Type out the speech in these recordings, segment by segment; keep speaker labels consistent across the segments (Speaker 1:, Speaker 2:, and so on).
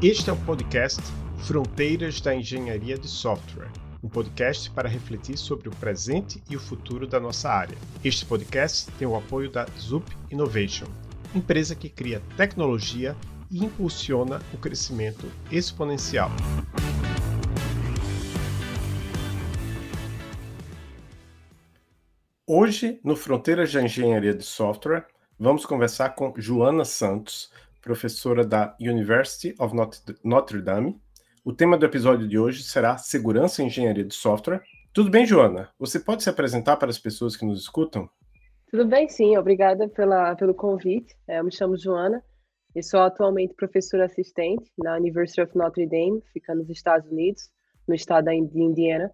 Speaker 1: Este é o podcast Fronteiras da Engenharia de Software, um podcast para refletir sobre o presente e o futuro da nossa área. Este podcast tem o apoio da Zup Innovation, empresa que cria tecnologia e impulsiona o crescimento exponencial. Hoje, no Fronteiras da Engenharia de Software, vamos conversar com Joana Santos, professora da University of Notre Dame. O tema do episódio de hoje será Segurança e Engenharia de Software. Tudo bem, Joana? Você pode se apresentar para as pessoas que nos escutam?
Speaker 2: Tudo bem, sim. Obrigada pela, pelo convite. É, eu me chamo Joana. Eu sou atualmente professora assistente na University of Notre Dame, fica nos Estados Unidos, no estado de Indiana.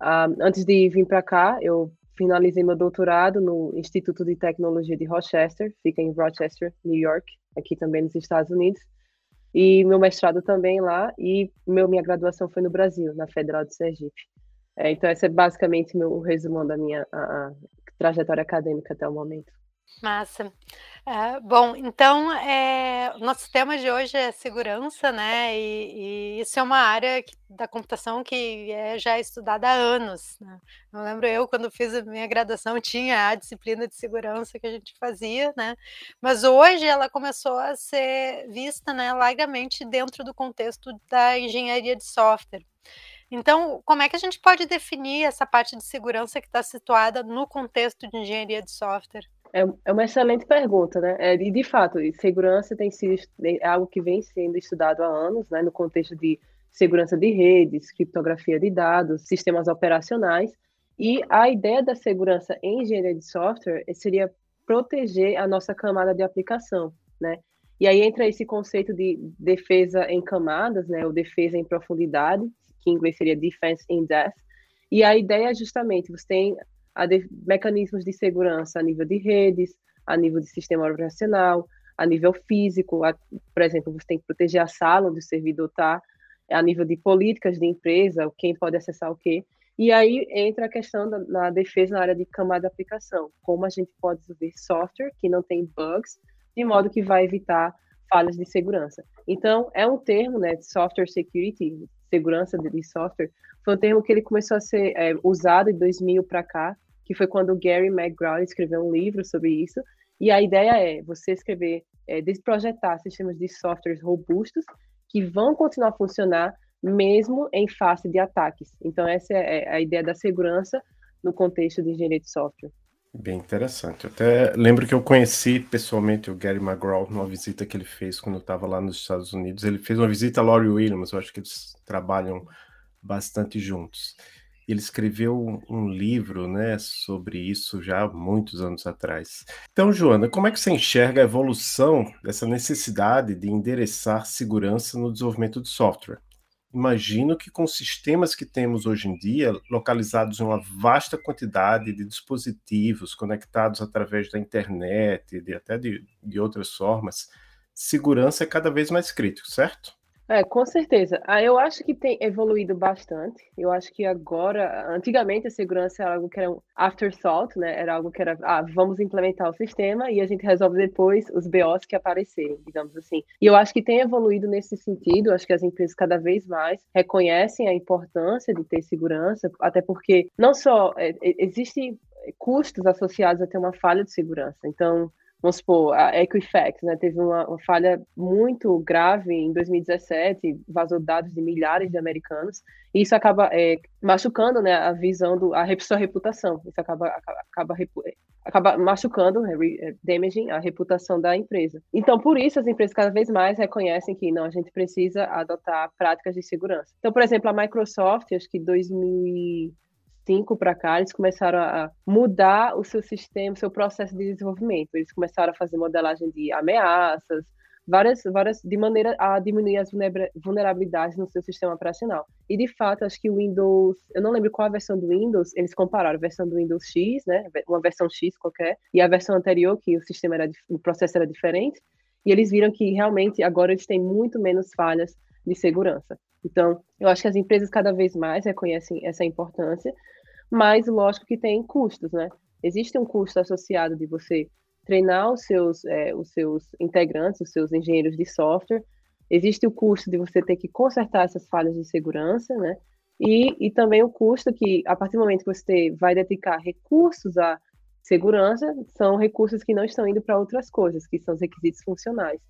Speaker 2: Uh, antes de vir para cá, eu finalizei meu doutorado no Instituto de Tecnologia de Rochester, fica em Rochester, New York, aqui também nos Estados Unidos. E meu mestrado também lá, e meu, minha graduação foi no Brasil, na Federal de Sergipe. É, então, esse é basicamente meu, o resumo da minha a, a trajetória acadêmica até o momento.
Speaker 3: Massa. Uh, bom, então, é, nosso tema de hoje é segurança, né? E, e isso é uma área que, da computação que é já estudada há anos. Né? Eu lembro eu, quando fiz a minha graduação, tinha a disciplina de segurança que a gente fazia, né? Mas hoje ela começou a ser vista né, largamente dentro do contexto da engenharia de software. Então, como é que a gente pode definir essa parte de segurança que está situada no contexto de engenharia de software?
Speaker 2: É, é uma excelente pergunta, né? É, e, de fato, segurança tem sido é algo que vem sendo estudado há anos, né, no contexto de segurança de redes, criptografia de dados, sistemas operacionais. E a ideia da segurança em engenharia de software seria proteger a nossa camada de aplicação, né? E aí entra esse conceito de defesa em camadas, né, ou defesa em profundidade, que em inglês seria defense in depth. E a ideia é justamente, você tem de, mecanismos de segurança a nível de redes, a nível de sistema operacional, a nível físico, a, por exemplo, você tem que proteger a sala onde o servidor está, a nível de políticas de empresa, quem pode acessar o quê. E aí entra a questão da na defesa na área de camada de aplicação, como a gente pode desenvolver software que não tem bugs, de modo que vai evitar falhas de segurança. Então, é um termo, né, software security, segurança de software, foi um termo que ele começou a ser é, usado em 2000 para cá, que foi quando o Gary McGraw escreveu um livro sobre isso. E a ideia é você escrever, é, desprojetar sistemas de softwares robustos que vão continuar a funcionar mesmo em face de ataques. Então, essa é, é a ideia da segurança no contexto de engenharia de software.
Speaker 1: Bem interessante. Eu até lembro que eu conheci pessoalmente o Gary McGraw numa visita que ele fez quando eu estava lá nos Estados Unidos. Ele fez uma visita a Laurie Williams, eu acho que eles trabalham bastante juntos. Ele escreveu um livro né, sobre isso já há muitos anos atrás. Então, Joana, como é que você enxerga a evolução dessa necessidade de endereçar segurança no desenvolvimento de software? Imagino que com os sistemas que temos hoje em dia, localizados em uma vasta quantidade de dispositivos conectados através da internet e até de, de outras formas, segurança é cada vez mais crítico, certo?
Speaker 2: É, com certeza. Ah, eu acho que tem evoluído bastante. Eu acho que agora, antigamente a segurança era algo que era um afterthought, né? Era algo que era, ah, vamos implementar o sistema e a gente resolve depois os BOs que aparecerem, digamos assim. E eu acho que tem evoluído nesse sentido. Acho que as empresas cada vez mais reconhecem a importância de ter segurança, até porque não só é, existem custos associados a ter uma falha de segurança. Então, vamos supor, a Equifax, né, teve uma, uma, falha muito grave em 2017, vazou dados de milhares de americanos, e isso acaba é, machucando, né, a visão do, a sua reputação, isso acaba, acaba, acaba machucando, né, é, damaging a reputação da empresa. Então, por isso, as empresas cada vez mais reconhecem que, não, a gente precisa adotar práticas de segurança. Então, por exemplo, a Microsoft, acho que 2000 2005 para cá, eles começaram a mudar o seu sistema, o seu processo de desenvolvimento. Eles começaram a fazer modelagem de ameaças, várias, várias, de maneira a diminuir as vulnerabilidades no seu sistema operacional. E de fato, acho que o Windows, eu não lembro qual a versão do Windows, eles compararam a versão do Windows X, né, uma versão X qualquer, e a versão anterior que o sistema era, o processo era diferente, e eles viram que realmente agora eles têm muito menos falhas de segurança. Então, eu acho que as empresas cada vez mais reconhecem essa importância, mas lógico que tem custos, né? Existe um custo associado de você treinar os seus, é, os seus integrantes, os seus engenheiros de software. existe o custo de você ter que consertar essas falhas de segurança, né? E, e também o custo que, a partir do momento que você vai dedicar recursos à segurança, são recursos que não estão indo para outras coisas, que são os requisitos funcionais.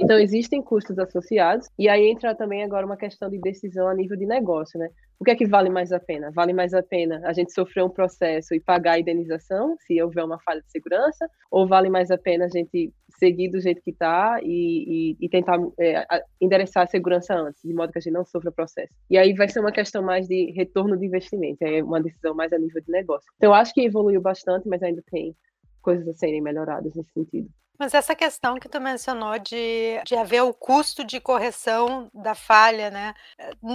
Speaker 2: Então, existem custos associados, e aí entra também agora uma questão de decisão a nível de negócio, né? O que é que vale mais a pena? Vale mais a pena a gente sofrer um processo e pagar a indenização, se houver uma falha de segurança, ou vale mais a pena a gente seguir do jeito que está e, e, e, tentar é, endereçar a segurança antes, de modo que a gente não sofra processo? E aí vai ser uma questão mais de retorno de investimento, é uma decisão mais a nível de negócio. Então, acho que evoluiu bastante, mas ainda tem coisas a serem melhoradas nesse sentido.
Speaker 3: Mas essa questão que tu mencionou de, de haver o custo de correção da falha, né?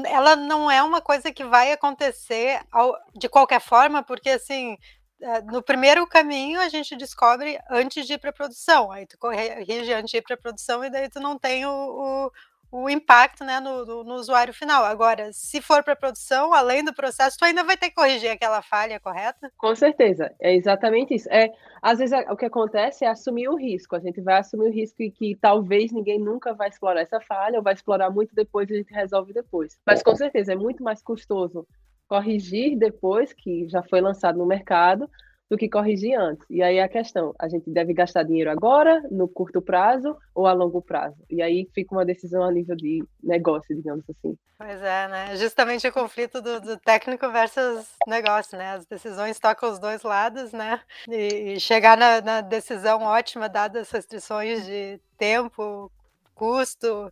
Speaker 3: Ela não é uma coisa que vai acontecer ao, de qualquer forma, porque assim, eh, no primeiro caminho a gente descobre antes de ir para a produção, aí tu corrige antes de ir para a produção e daí tu não tem o, o o impacto né, no, no, no, usuário final. Agora, se for para produção, além do processo, tu ainda vai ter que corrigir aquela falha, correta?
Speaker 2: Com certeza, é exatamente isso. É, às vezes o que acontece é assumir o risco. A gente vai assumir o risco e que talvez ninguém nunca vai explorar essa falha, ou vai explorar muito depois e a gente resolve depois. Mas com certeza é muito mais custoso corrigir depois que já foi lançado no mercado do que corrigir antes. E aí a questão, a gente deve gastar dinheiro agora, no curto prazo ou a longo prazo? E aí fica uma decisão a nível de negócio, digamos assim.
Speaker 3: Pois é, né? Justamente o conflito do, do técnico versus negócio, né? As decisões tocam os dois lados, né? E, e chegar na, na decisão ótima, dadas as restrições de tempo, custo,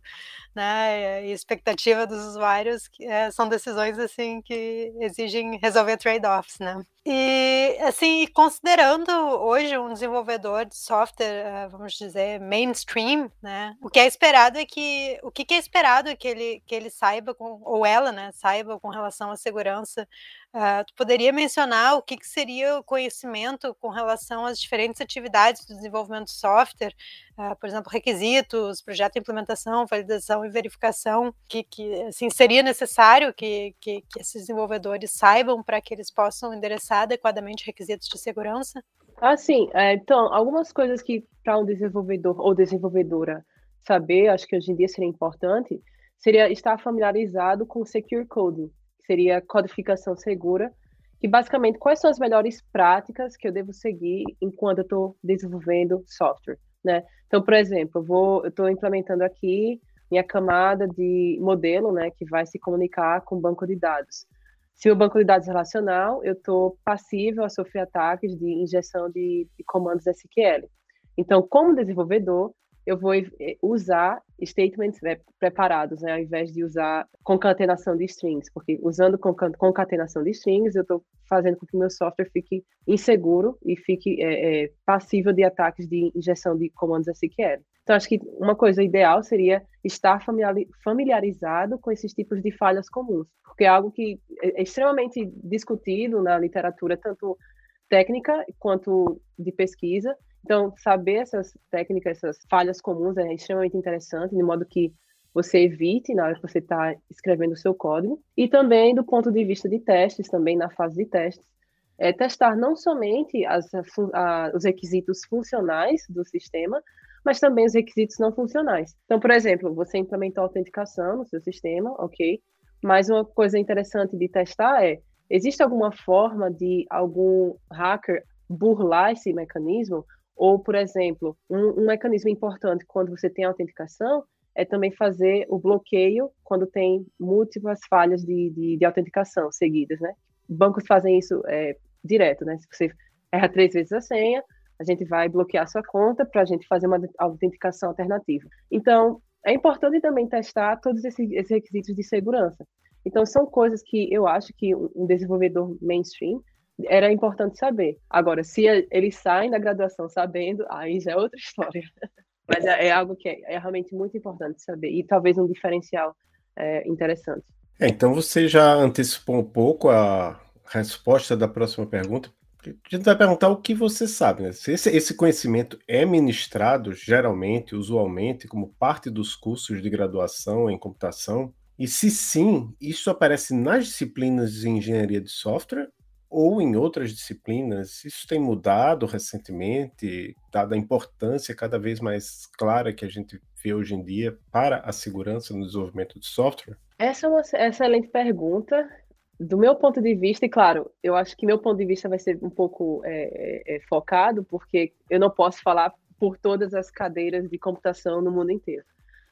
Speaker 3: né, e expectativa dos usuários, que, é, são decisões assim que exigem resolver trade-offs, né? E assim, considerando hoje um desenvolvedor de software, eh, vamos dizer, mainstream, né? O que é esperado é que o que é esperado é que ele que ele saiba com, ou ela, né, saiba com relação à segurança. Uh, tu poderia mencionar o que, que, seria o conhecimento com relação às diferentes atividades do desenvolvimento de software, uh, por exemplo, requisitos, projeto de implementação, validação e verificação, que, que assim, seria necessário que, que, que esses desenvolvedores saibam para que eles possam endereçar adequadamente requisitos de segurança?
Speaker 2: Ah, sim. É, então, algumas coisas que para um desenvolvedor ou desenvolvedora saber, acho que hoje em dia seria importante, seria estar familiarizado com Secure Coding, que seria codificação segura, que basicamente quais são as melhores práticas que eu devo seguir enquanto eu estou desenvolvendo software, né? Então, por exemplo, eu vou, eu estou implementando aqui minha camada de modelo, né, que vai se comunicar com o banco de dados. Se o banco de dados relacional, eu estou passível a sofrer ataques de injeção de, de comandos SQL. Então, como desenvolvedor, eu vou usar statements né, preparados, né, ao invés de usar concatenação de strings, porque usando concatenação de strings, eu estou fazendo com que meu software fique inseguro e fique é, é, passível de ataques de injeção de comandos SQL. Então, acho que uma coisa ideal seria estar familiarizado com esses tipos de falhas comuns, porque é algo que é, é extremamente discutido na literatura, tanto técnica quanto de pesquisa, então, saber essas técnicas, essas falhas comuns é extremamente interessante, de modo que você evite na hora que você está escrevendo o seu código. E também do ponto de vista de testes, também na fase de testes, é testar não somente as, a, os requisitos funcionais do sistema, mas também os requisitos não funcionais. Então, por exemplo, você implementou autenticação no seu sistema, ok? Mas uma coisa interessante de testar é, existe alguma forma de algum hacker burlar esse mecanismo ou, por exemplo, um, um mecanismo importante quando você tem autenticação é também fazer o bloqueio quando tem múltiplas falhas de, de, de autenticação seguidas, né? Bancos fazem isso é, direto, né? Se você erra três vezes a senha, a gente vai bloquear sua conta para a gente fazer uma autenticação alternativa. Então, é importante também testar todos esses, esses requisitos de segurança. Então, são coisas que eu acho que um desenvolvedor mainstream era importante saber. Agora, se eles saem da graduação sabendo, aí já é outra história. Mas é, é algo que é, é, realmente muito importante saber e talvez um diferencial é, interessante.
Speaker 1: É, então você já antecipou um pouco a resposta da próxima pergunta. A gente vai perguntar o que você sabe, né? Se esse, esse conhecimento é ministrado geralmente, usualmente, como parte dos cursos de graduação em computação, e se sim, isso aparece nas disciplinas de engenharia de software ou em outras disciplinas, isso tem mudado recentemente, dada a importância cada vez mais clara que a gente vê hoje em dia para a segurança no desenvolvimento de software?
Speaker 2: Essa é uma excelente pergunta. Do meu ponto de vista, e claro, eu acho que meu ponto de vista vai ser um pouco é, é, focado, porque eu não posso falar por todas as cadeiras de computação no mundo inteiro.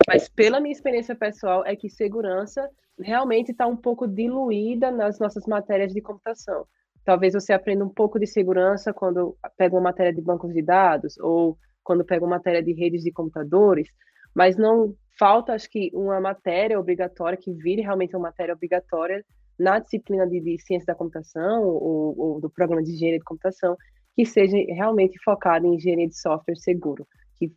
Speaker 2: Mas pela minha experiência pessoal, é que segurança realmente está um pouco diluída nas nossas matérias de computação. Talvez você aprenda um pouco de segurança quando pega uma matéria de bancos de dados ou quando pega uma matéria de redes de computadores, mas não falta, acho que, uma matéria obrigatória que vire realmente uma matéria obrigatória na disciplina de, de ciência da computação ou, ou, do programa de engenharia de computação que seja realmente focada em engenharia de software seguro, que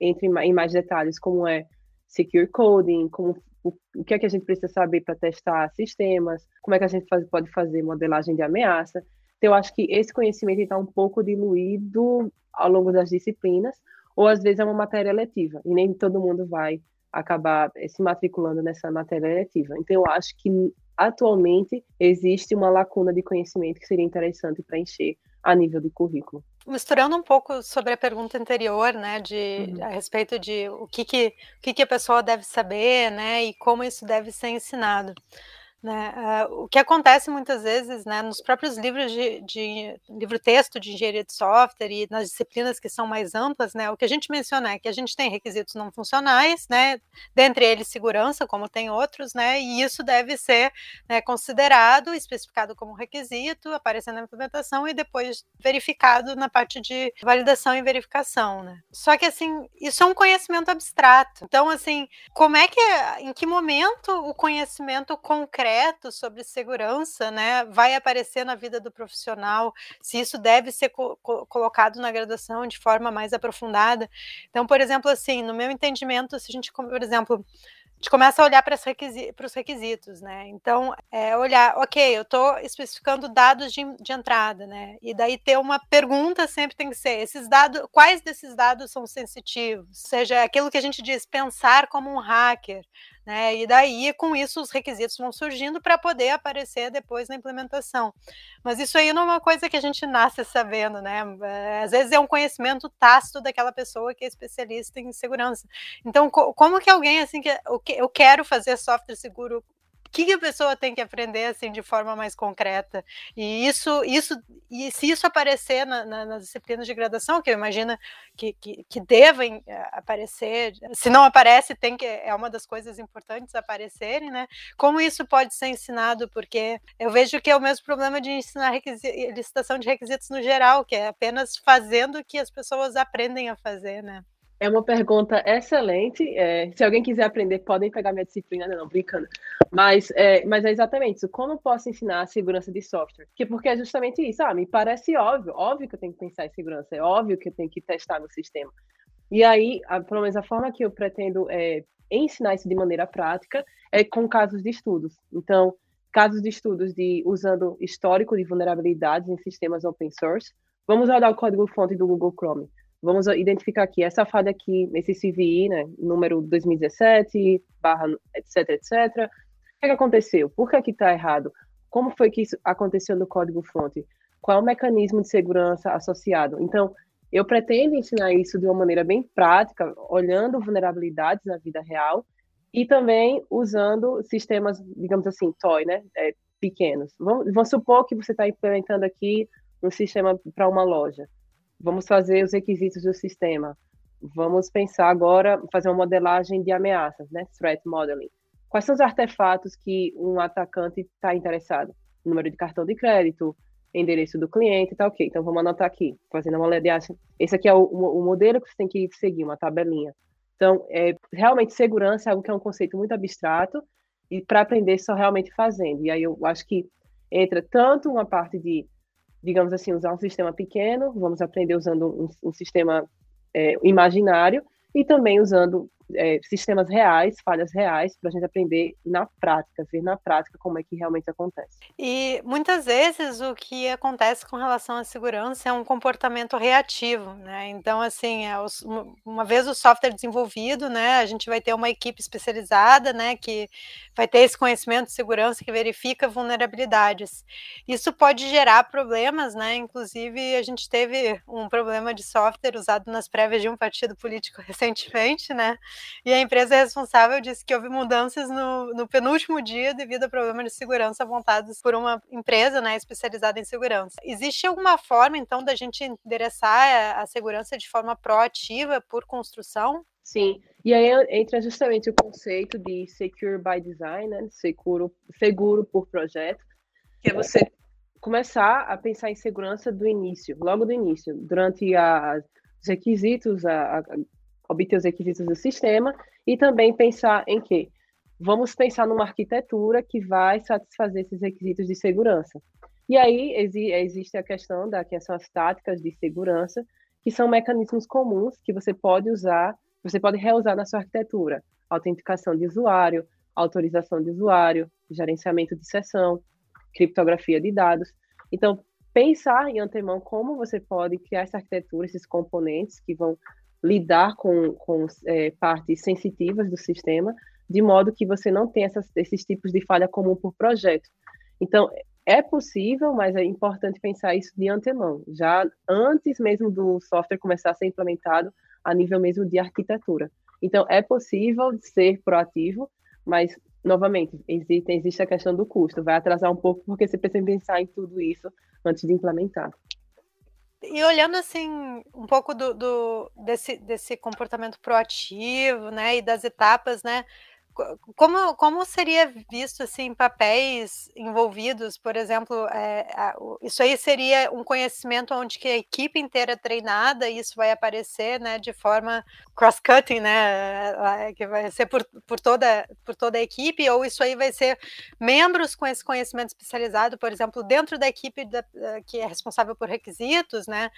Speaker 2: entre em mais detalhes como é secure coding, como o, o que é que a gente precisa saber para testar sistemas, como é que a gente faz, pode fazer modelagem de ameaça. Então, eu acho que esse conhecimento está um pouco diluído ao longo das disciplinas, ou às vezes é uma matéria letiva, e nem todo mundo vai acabar se matriculando nessa matéria letiva. Então, eu acho que atualmente existe uma lacuna de conhecimento que seria interessante preencher a nível de currículo.
Speaker 3: Misturando um pouco sobre a pergunta anterior, né, de uhum. a respeito de o que que, o que que a pessoa deve saber, né, e como isso deve ser ensinado. Né? Uh, o que acontece muitas vezes né, nos próprios livros de, de livro-texto de engenharia de software e nas disciplinas que são mais amplas, né, o que a gente menciona é que a gente tem requisitos não funcionais, né, dentre eles segurança, como tem outros, né, e isso deve ser né, considerado, especificado como requisito, aparecendo na implementação e depois verificado na parte de validação e verificação. Né. Só que assim, isso é um conhecimento abstrato. Então, assim, como é que, em que momento o conhecimento concreto concreto sobre segurança, né, vai aparecer na vida do profissional, se isso deve ser co colocado na graduação de forma mais aprofundada. Então, por exemplo, assim, no meu entendimento, se a gente, por exemplo, a gente começa a olhar para, requisi os requisitos, né? Então, é olhar, ok, eu estou especificando dados de, de, entrada, né? E daí ter uma pergunta sempre tem que ser: esses dados, quais desses dados são sensitivos? Ou seja, aquilo que a gente diz, pensar como um hacker, né? E daí, com isso, os requisitos vão surgindo para poder aparecer depois na implementação. Mas isso aí não é uma coisa que a gente nasce sabendo, né? Eh, às vezes é um conhecimento tácito daquela pessoa que é especialista em segurança. Então, como que alguém assim que eu quero fazer software seguro que, a pessoa tem que aprender assim de forma mais concreta? E isso isso e se isso aparecer na, na, nas disciplinas de graduação que eu imagino que, que, que, devem eh, aparecer se não aparece tem que é uma das coisas importantes aparecerem né? Como isso pode ser ensinado? Porque eu vejo que é o mesmo problema de ensinar licitação de requisitos no geral que é apenas fazendo que as pessoas aprendem a fazer né
Speaker 2: é uma pergunta excelente. É, se alguém quiser aprender, podem pegar minha disciplina, não, brincando. Mas é, mas é exatamente isso. Como posso ensinar a segurança de software? Porque, porque é justamente isso. Ah, me parece óbvio. Óbvio que eu tenho que pensar em segurança. É óbvio que eu tenho que testar no sistema. E aí, a, pelo menos a forma que eu pretendo é, ensinar isso de maneira prática é com casos de estudos. Então, casos de estudos de usando histórico de vulnerabilidades em sistemas open source. Vamos olhar o código-fonte do Google Chrome vamos identificar aqui essa falha aqui, esse CVI, né, número 2017, barra, etc, etc. O que, é que aconteceu? Por que que está errado? Como foi que isso aconteceu no código-fonte? Qual é o mecanismo de segurança associado? Então, eu pretendo ensinar isso de uma maneira bem prática, olhando vulnerabilidades na vida real e também usando sistemas, digamos assim, toy, né, é, pequenos. Vamos, vamos supor que você está implementando aqui um sistema para uma loja vamos fazer os requisitos do sistema. Vamos pensar agora, fazer uma modelagem de ameaças, né? Threat modeling. Quais são os artefatos que um atacante está interessado? Número de cartão de crédito, endereço do cliente, tá ok. Então vamos anotar aqui, fazendo uma modelagem. Esse aqui é o, o, modelo que você tem que seguir, uma tabelinha. Então, é, realmente, segurança é algo que é um conceito muito abstrato e para aprender só realmente fazendo. E aí eu acho que entra tanto uma parte de digamos assim, usar um sistema pequeno, vamos aprender usando um, um sistema é, imaginário e também usando é, sistemas reais, falhas reais, para a gente aprender na prática, ver na prática como é que realmente acontece.
Speaker 3: E muitas vezes o que acontece com relação à segurança é um comportamento reativo, né? Então, assim, é uma vez o software desenvolvido, né, a gente vai ter uma equipe especializada, né, que vai ter esse conhecimento de segurança que verifica vulnerabilidades. Isso pode gerar problemas, né? Inclusive, a gente teve um problema de software usado nas prévias de um partido político recentemente, né? E a empresa responsável disse que houve mudanças no, no penúltimo dia devido a problemas de segurança apontados por uma empresa, né, especializada em segurança. Existe alguma forma, então, da gente endereçar a segurança de forma proativa por construção?
Speaker 2: Sim, e aí entra justamente o conceito de secure by design, né? seguro, seguro por projeto, que é você começar a pensar em segurança do início, logo do início, durante a, os requisitos, a, a, obter os requisitos do sistema e também pensar em que vamos pensar numa arquitetura que vai satisfazer esses requisitos de segurança. E aí existe a questão da que são as táticas de segurança, que são mecanismos comuns que você pode usar, você pode reusar na sua arquitetura. Autenticação de usuário, autorização de usuário, gerenciamento de sessão, criptografia de dados. Então, pensar em antemão como você pode criar essa arquitetura, esses componentes que vão lidar com, com é, partes sensitivas do sistema, de modo que você não tenha essas, esses tipos de falha comum por projeto. Então, é possível, mas é importante pensar isso de antemão, já antes mesmo do software começar a ser implementado a nível mesmo de arquitetura. Então, é possível ser proativo, mas, novamente, existe, existe a questão do custo. Vai atrasar um pouco porque você precisa pensar em tudo isso antes de implementar.
Speaker 3: E olhando assim um pouco do, do, desse, desse comportamento proativo, né, e das etapas, né, como, como seria visto assim papéis envolvidos, por exemplo, é, a, isso aí seria um conhecimento onde que a equipe inteira é treinada e isso vai aparecer, né, de forma cross-cutting, né, que vai ser por, por, toda, por toda a equipe, ou isso aí vai ser membros com esse conhecimento especializado, por exemplo, dentro da equipe da, que é responsável por requisitos, né,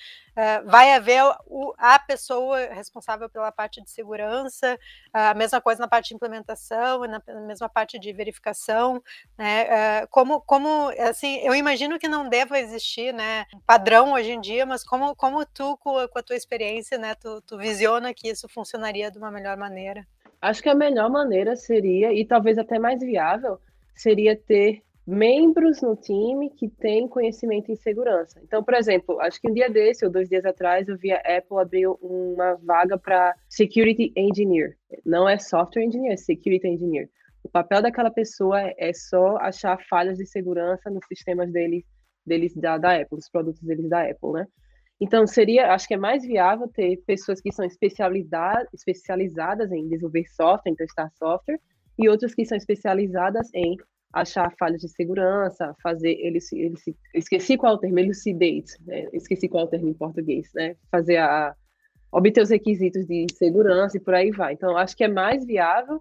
Speaker 3: vai haver o, a pessoa responsável pela parte de segurança, a mesma coisa na parte de implementação e na, mesma parte de verificação, né? como, como, assim, eu imagino que não deva existir, né, padrão hoje em dia, mas como, como tu, com a tua experiência, né, tu, tu visiona que isso funcionaria de uma melhor maneira?
Speaker 2: Acho que a melhor maneira seria, e talvez até mais viável, seria ter membros no time que têm conhecimento em segurança. Então, por exemplo, acho que um dia desse ou dois dias atrás eu vi a Apple abrir uma vaga para Security Engineer. Não é Software Engineer, é Security Engineer. O papel daquela pessoa é só achar falhas de segurança nos sistemas deles, deles da, da Apple, os produtos deles da Apple, né? Então, seria, acho que é mais viável ter pessoas que são especializadas em desenvolver software, em testar software, e outras que são especializadas em achar falhas de segurança, fazer ele se, ele se esqueci qual é o termo, elucidate, né? esqueci qual é o termo em português, né? Fazer a obter os requisitos de segurança e por aí vai. Então, acho que é mais viável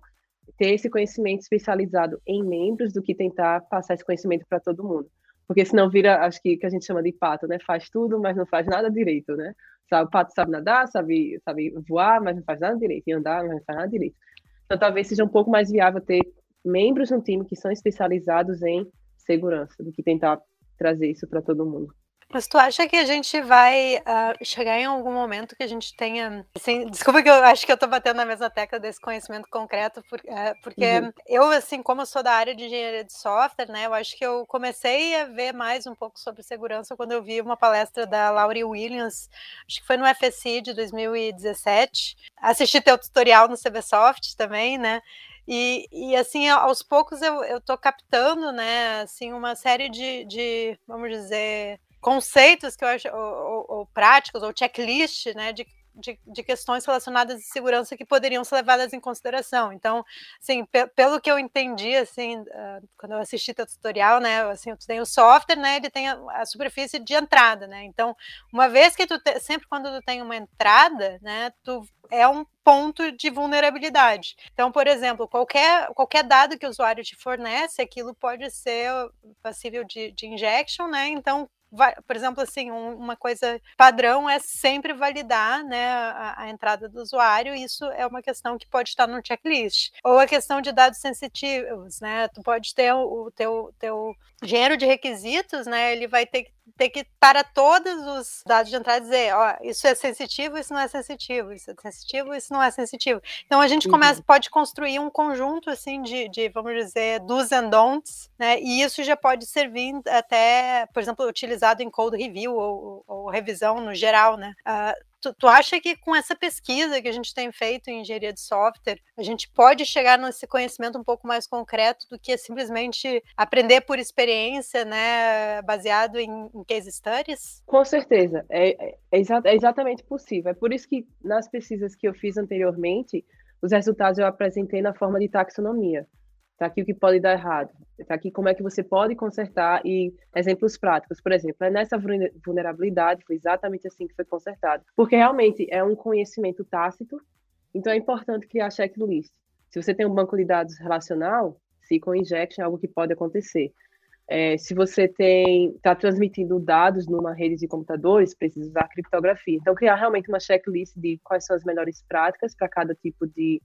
Speaker 2: ter esse conhecimento especializado em membros do que tentar passar esse conhecimento para todo mundo. Porque senão vira, acho que que a gente chama de pato, né? Faz tudo, mas não faz nada direito, né? Sabe, o pato sabe nadar, sabe, sabe voar, mas não faz nada direito, e andar, mas não faz nada direito. Então, talvez seja um pouco mais viável ter membros no time que são especializados em segurança, do que tentar trazer isso para todo mundo.
Speaker 3: Mas tu acha que a gente vai uh, chegar em algum momento que a gente tenha. Assim, desculpa que eu acho que eu estou batendo na mesma tecla desse conhecimento concreto, por, uh, porque uhum. eu, assim, como eu sou da área de engenharia de software, né, eu acho que eu comecei a ver mais um pouco sobre segurança quando eu vi uma palestra da Laurie Williams, acho que foi no FSI de 2017. Assisti teu tutorial no CBSoft também, né? E, e assim, aos poucos eu, eu tô captando, né, assim, uma série de, de vamos dizer, conceitos que eu acho, ou, ou, ou práticos, ou checklist, né, de de, de, questões relacionadas de segurança que poderiam ser levadas em consideração. Então, assim, pe pelo que eu entendi, assim, uh, quando eu assisti teu tutorial, né, assim, tu tem o software, né, ele tem a, a superfície de entrada, né, então, uma vez que tu, te, sempre quando tu tem uma entrada, né, tu é um ponto de vulnerabilidade. Então, por exemplo, qualquer, qualquer dado que o usuário te fornece, aquilo pode ser passível de, de injection, né? Então, por exemplo, assim, um, uma coisa padrão é sempre validar né, a, a, entrada do usuário, isso é uma questão que pode estar no checklist. Ou a questão de dados sensitivos, né? Tu pode ter o, o teu, teu engenheiro de requisitos, né? Ele vai ter que ter que, para todos os dados de entrada, dizer, ó, isso é sensitivo, isso não é sensitivo, isso é sensitivo, isso não é sensitivo. Então a gente uhum. começa, pode construir um conjunto assim de, de, vamos dizer, do's and don'ts, né? E isso já pode servir até, por exemplo, utilizado em code review ou, ou revisão no geral, né? Uh, Tu, tu, acha que com essa pesquisa que a gente tem feito em engenharia de software, a gente pode chegar nesse conhecimento um pouco mais concreto do que simplesmente aprender por experiência, né, baseado em, em case studies?
Speaker 2: Com certeza, é, é, exa é exatamente possível. É por isso que nas pesquisas que eu fiz anteriormente, os resultados eu apresentei na forma de taxonomia. Está aqui o que pode dar errado. Está aqui como é que você pode consertar e exemplos práticos. Por exemplo, é nessa vulnerabilidade foi exatamente assim que foi consertado. Porque realmente é um conhecimento tácito, então é importante criar checklist. Se você tem um banco de dados relacional, SQL injection é algo que pode acontecer. É, se você tem está transmitindo dados numa rede de computadores, precisa usar criptografia. Então, criar realmente uma checklist de quais são as melhores práticas para cada tipo de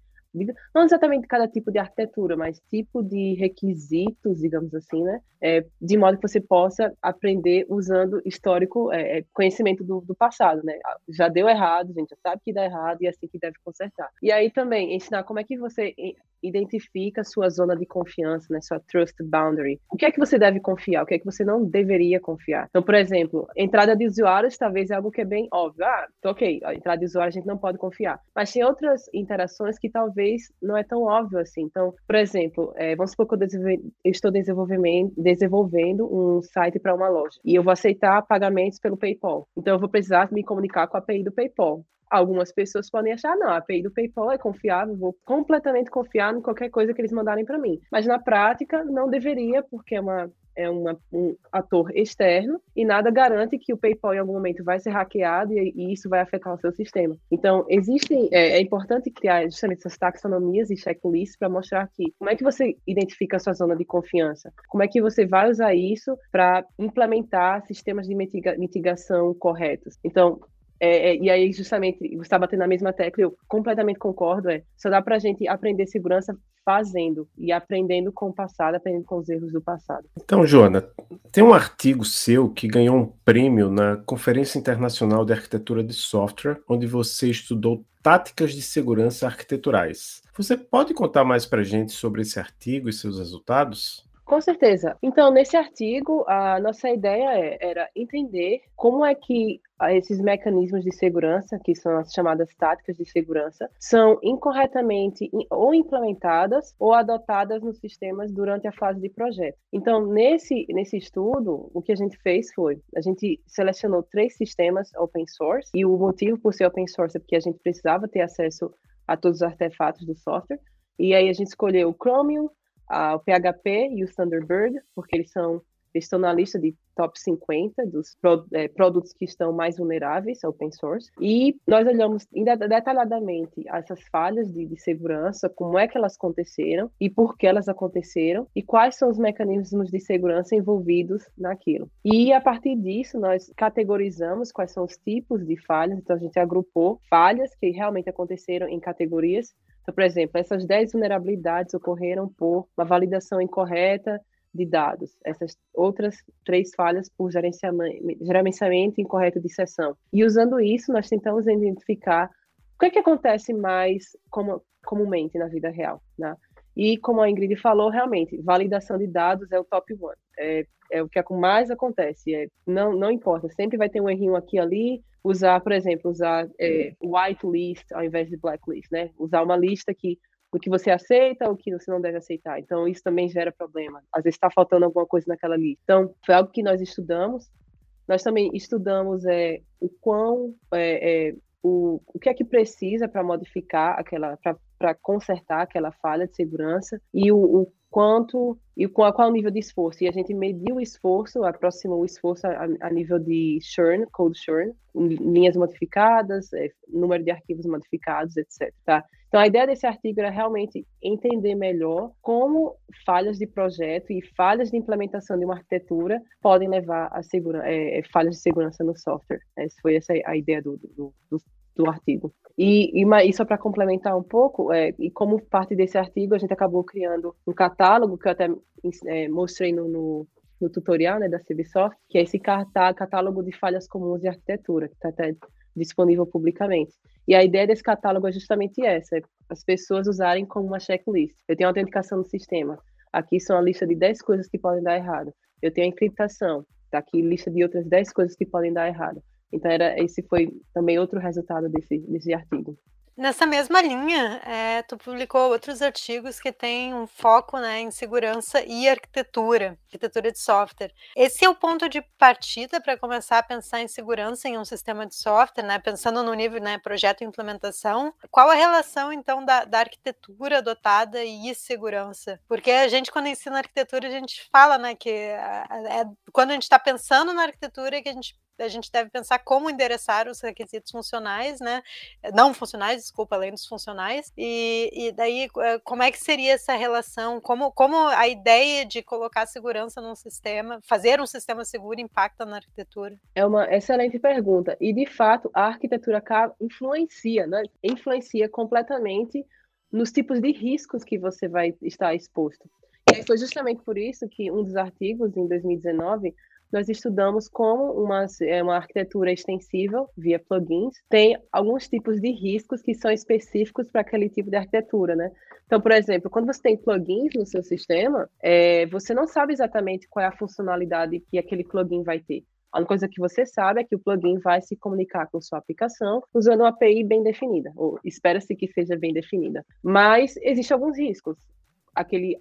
Speaker 2: não exatamente cada tipo de arquitetura, mas tipo de requisitos, digamos assim, né? É, de modo que você possa aprender usando histórico, é, é, conhecimento do, do, passado, né? Já deu errado, a gente já sabe que dá errado e é assim que deve consertar. E aí também ensinar como é que você identifica a sua zona de confiança, né? Sua trust boundary. O que é que você deve confiar? O que é que você não deveria confiar? Então, por exemplo, entrada de usuários talvez é algo que é bem óbvio. Ah, ok, a entrada de usuário a gente não pode confiar. Mas tem outras interações que talvez não é tão óbvio assim. Então, por exemplo, é, vamos supor que eu, eu estou desenvolvendo um site para uma loja e eu vou aceitar pagamentos pelo PayPal. Então, eu vou precisar me comunicar com a API do PayPal. Algumas pessoas podem achar, não, a API do PayPal é confiável, vou completamente confiar em qualquer coisa que eles mandarem para mim. Mas na prática, não deveria, porque é uma é uma, um ator externo e nada garante que o PayPal em algum momento vai ser hackeado e, e isso vai afetar o seu sistema. Então, existem, é, é importante criar justamente essas taxonomias e checklists para mostrar que como é que você identifica a sua zona de confiança, como é que você vai usar isso para implementar sistemas de mitiga mitigação corretos. Então, é, é, e aí, justamente, você está batendo na mesma tecla, eu completamente concordo, é, só dá para a gente aprender segurança fazendo e aprendendo com o passado, aprendendo com os erros do passado.
Speaker 1: Então, Joana, tem um artigo seu que ganhou um prêmio na Conferência Internacional de Arquitetura de Software, onde você estudou táticas de segurança arquiteturais. Você pode contar mais para a gente sobre esse artigo e seus resultados?
Speaker 2: Com certeza. Então, nesse artigo, a nossa ideia é, era entender como é que esses mecanismos de segurança, que são as chamadas táticas de segurança, são incorretamente ou implementadas ou adotadas nos sistemas durante a fase de projeto. Então, nesse, nesse estudo, o que a gente fez foi, a gente selecionou três sistemas open source, e o motivo por ser open source é porque a gente precisava ter acesso a todos os artefatos do software, e aí a gente escolheu o Chromium, o PHP e o Thunderbird, porque eles são eles estão na lista de top 50 dos pro, é, produtos que estão mais vulneráveis ao open source. E nós olhamos detalhadamente essas falhas de, de, segurança, como é que elas aconteceram e por que elas aconteceram e quais são os mecanismos de segurança envolvidos naquilo. E a partir disso, nós categorizamos quais são os tipos de falhas. Então, a gente agrupou falhas que realmente aconteceram em categorias então, por exemplo, essas 10 vulnerabilidades ocorreram por uma validação incorreta de dados, essas outras três falhas por gerenciamento, gerenciamento incorreto de sessão. E usando isso, nós tentamos identificar o que, é que acontece mais como, comumente na vida real. Né? E como a Ingrid falou, realmente, validação de dados é o top one. É, é o que mais acontece. É, não, não importa, sempre vai ter um errinho aqui ali, usar, por exemplo, usar é, white list ao invés de black list, né? Usar uma lista que o que você aceita o que você não deve aceitar. Então, isso também gera problema. Às vezes está faltando alguma coisa naquela lista. Então, foi algo que nós estudamos. Nós também estudamos é, o quão, é, é, o, o que é que precisa para modificar aquela, para consertar aquela falha de segurança e o, o quanto e qual, qual nível de esforço. E a gente mediu o esforço, aproximou o esforço a, a nível de churn, code churn, linhas modificadas, é, número de arquivos modificados, etc. Tá? Então, a ideia desse artigo era realmente entender melhor como falhas de projeto e falhas de implementação de uma arquitetura podem levar a segura, é, é falhas de segurança no software. Essa foi essa a ideia do, do, do, do artigo. E, e, e só para complementar um pouco, é, e como parte desse artigo, a gente acabou criando um catálogo que eu até é, mostrei no, no, no, tutorial né, da CBSoft, que é esse catálogo de falhas comuns de arquitetura, que está até disponível publicamente. E a ideia desse catálogo é justamente essa, é as pessoas usarem como uma checklist. Eu tenho autenticação no sistema, aqui são a lista de 10 coisas que podem dar errado. Eu tenho a encriptação, está aqui lista de outras 10 coisas que podem dar errado. Então, era, esse foi também outro resultado desse, desse artigo.
Speaker 3: Nessa mesma linha, é, tu publicou outros artigos que têm um foco né, em segurança e arquitetura, arquitetura de software. Esse é o ponto de partida para começar a pensar em segurança em um sistema de software, né, pensando no nível né, projeto e implementação. Qual a relação, então, da, da arquitetura adotada e segurança? Porque a gente, quando ensina arquitetura, a gente fala né, que é, quando a gente está pensando na arquitetura que a gente a gente deve pensar como endereçar os requisitos funcionais, né? Não funcionais, desculpa, além dos funcionais. E, e daí, eh, como é que seria essa relação? Como, como a ideia de colocar segurança num sistema, fazer um sistema seguro, impacta na arquitetura?
Speaker 2: É uma excelente pergunta. E, de fato, a arquitetura influencia, né? Influencia completamente nos tipos de riscos que você vai estar exposto. E foi justamente por isso que um dos artigos, em 2019, nós estudamos como uma, é, uma arquitetura extensível, via plugins, tem alguns tipos de riscos que são específicos para aquele tipo de arquitetura, né? Então, por exemplo, quando você tem plugins no seu sistema, é, você não sabe exatamente qual é a funcionalidade que aquele plugin vai ter. A única coisa que você sabe é que o plugin vai se comunicar com sua aplicação usando uma API bem definida, ou espera-se que seja bem definida. Mas existem alguns riscos. Aquele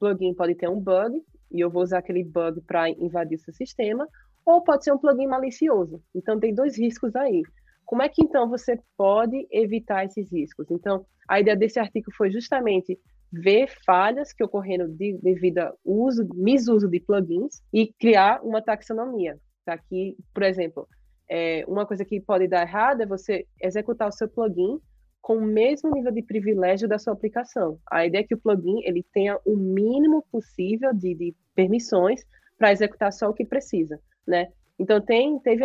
Speaker 2: plugin pode ter um bug, e eu vou usar aquele bug para invadir seu sistema, ou pode ser um plugin malicioso. Então, tem dois riscos aí. Como é que, então, você pode evitar esses riscos? Então, a ideia desse artigo foi justamente ver falhas que ocorreram de, devido ao uso, misuso de plugins e criar uma taxonomia. Tá? Que, por exemplo, é, uma coisa que pode dar errado é você executar o seu plugin com o mesmo nível de privilégio da sua aplicação. A ideia é que o plugin ele tenha o mínimo possível de, de permissões para executar só o que precisa, né? Então tem teve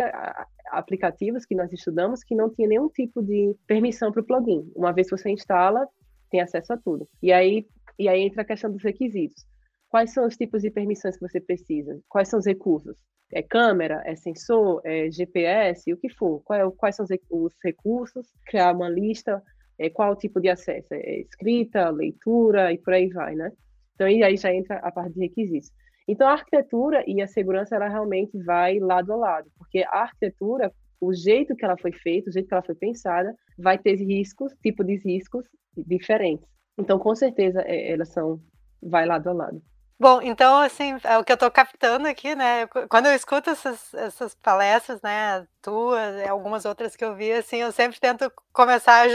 Speaker 2: aplicativos que nós estudamos que não tinha nenhum tipo de permissão para o plugin. Uma vez que você instala, tem acesso a tudo. E aí e aí entra a questão dos requisitos. Quais são os tipos de permissões que você precisa? Quais são os recursos? É câmera, é sensor, é GPS, o que for. É, quais são os recursos? Criar uma lista. É, qual o tipo de acesso? É escrita, leitura e por aí vai, né? Então, e aí já entra a parte de requisitos. Então, a arquitetura e a segurança, ela realmente vai lado a lado, porque a arquitetura, o jeito que ela foi feita, o jeito que ela foi pensada, vai ter riscos, tipo de riscos diferentes. Então, com certeza, é, elas são, vai lado a lado.
Speaker 3: Bom, então, assim, é o que eu estou captando aqui, né? Quando eu escuto essas, essas palestras, né, tuas, algumas outras que eu vi, assim, eu sempre tento começar a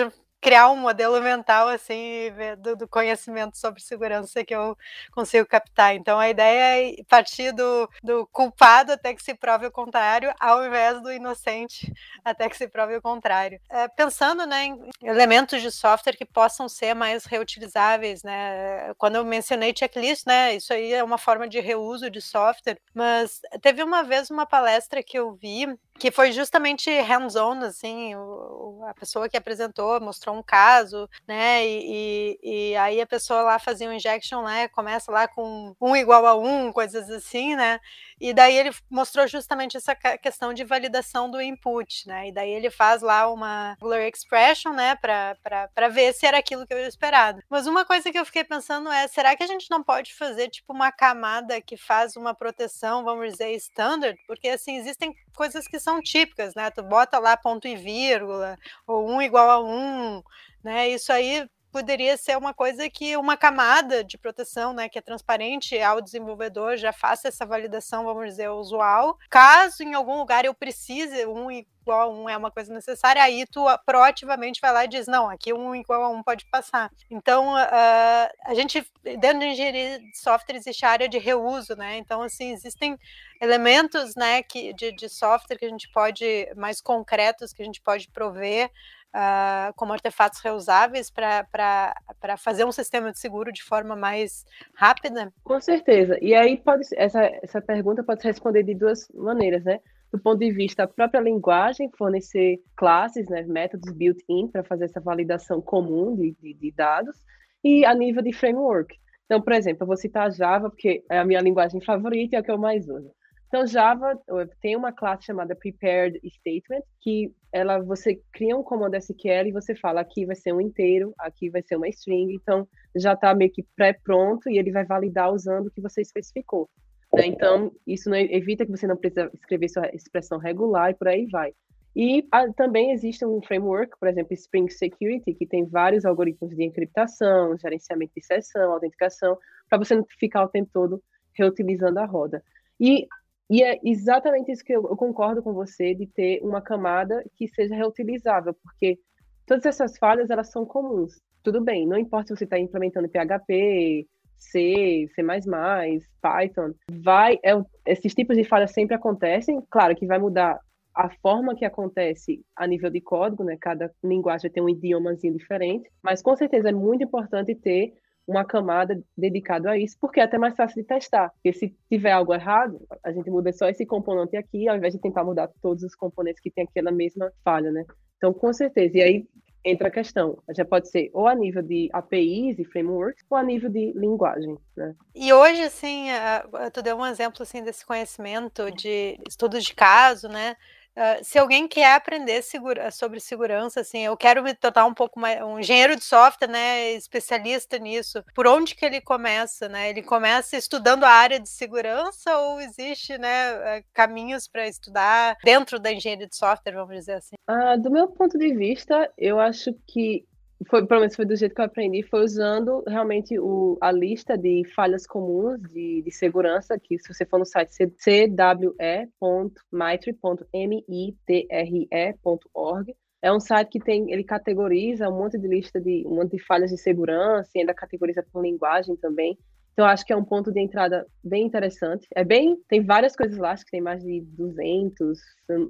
Speaker 3: criar um modelo mental assim do, do, conhecimento sobre segurança que eu consigo captar. Então a ideia é partir do, do, culpado até que se prove o contrário, ao invés do inocente até que se prove o contrário. É, pensando né, em elementos de software que possam ser mais reutilizáveis, né? Quando eu mencionei checklist, né? Isso aí é uma forma de reuso de software, mas teve uma vez uma palestra que eu vi que foi justamente hands-on, assim, o, a pessoa que apresentou mostrou um caso, né, e, e, e, aí a pessoa lá fazia um injection, né, começa lá com um igual a um, coisas assim, né, e daí ele mostrou justamente essa questão de validação do input, né, e daí ele faz lá uma Blur Expression, né, para ver se era aquilo que eu esperado. Mas uma coisa que eu fiquei pensando é, será que a gente não pode fazer, tipo, uma camada que faz uma proteção, vamos dizer, standard? Porque, assim, existem coisas que são típicas, né? Tu bota lá ponto e vírgula, ou um igual a um, né? Isso aí poderia ser uma coisa que uma camada de proteção, né, que é transparente ao desenvolvedor, já faça essa validação, vamos dizer, usual. Caso em algum lugar eu precise um igual a um é uma coisa necessária, aí tu proativamente vai lá e diz, não, aqui um igual a um pode passar. Então, uh, a gente, dentro de engenharia de software, existe a área de reuso, né? Então, assim, existem elementos, né, que, de, de software que a gente pode, mais concretos, que a gente pode prover uh, como artefatos reusáveis para fazer um sistema de seguro de forma mais rápida?
Speaker 2: Com certeza. E aí pode essa, essa pergunta pode ser respondida de duas maneiras, né? Do ponto de vista da própria linguagem, fornecer classes, né, métodos built-in para fazer essa validação comum de, de, de dados, e a nível de framework. Então, por exemplo, eu vou citar Java, porque é a minha linguagem favorita e é o que eu mais uso. Então, Java tem uma classe chamada Prepared Statement, que ela você cria um comando SQL e você fala aqui vai ser um inteiro, aqui vai ser uma string, então já está meio que pré-pronto e ele vai validar usando o que você especificou. Né? Então, isso não, evita que você não precisa escrever sua expressão regular e por aí vai. E a, também existe um framework, por exemplo, Spring Security, que tem vários algoritmos de encriptação, gerenciamento de sessão, autenticação, para você não ficar o tempo todo reutilizando a roda. E e é exatamente isso que eu, eu, concordo com você, de ter uma camada que seja reutilizável, porque todas essas falhas, elas são comuns. Tudo bem, não importa se você está implementando PHP, C, C++, Python, vai, é, esses tipos de falhas sempre acontecem, claro que vai mudar a forma que acontece a nível de código, né? Cada linguagem tem um idiomazinho diferente, mas com certeza é muito importante ter uma camada dedicada a isso, porque é até mais fácil de testar. Porque se tiver algo errado, a gente muda só esse componente aqui, ao invés de tentar mudar todos os componentes que tem aquela mesma falha, né? Então, com certeza. E aí entra a questão. Já pode ser ou a nível de APIs e frameworks, ou a nível de linguagem, né?
Speaker 3: E hoje, assim, tu deu um exemplo, assim, desse conhecimento de estudos de caso, né? Uh, se alguém quer aprender segura, sobre segurança, assim, eu quero me tornar um pouco mais um engenheiro de software, né, especialista nisso. Por onde que ele começa, né? Ele começa estudando a área de segurança ou existe, né, eh, caminhos para estudar dentro da engenharia de software, vamos dizer assim?
Speaker 2: Ah, do meu ponto de vista, eu acho que foi, pelo menos foi do jeito que eu aprendi, foi usando realmente o, a lista de falhas comuns de, de segurança, que se você for no site cwe.mitre.mitre.org, é um site que tem, ele categoriza um monte de lista de um monte de falhas de segurança e ainda categoriza por linguagem também. Então acho que é um ponto de entrada bem interessante. É bem, tem várias coisas lá, acho que tem mais de 200,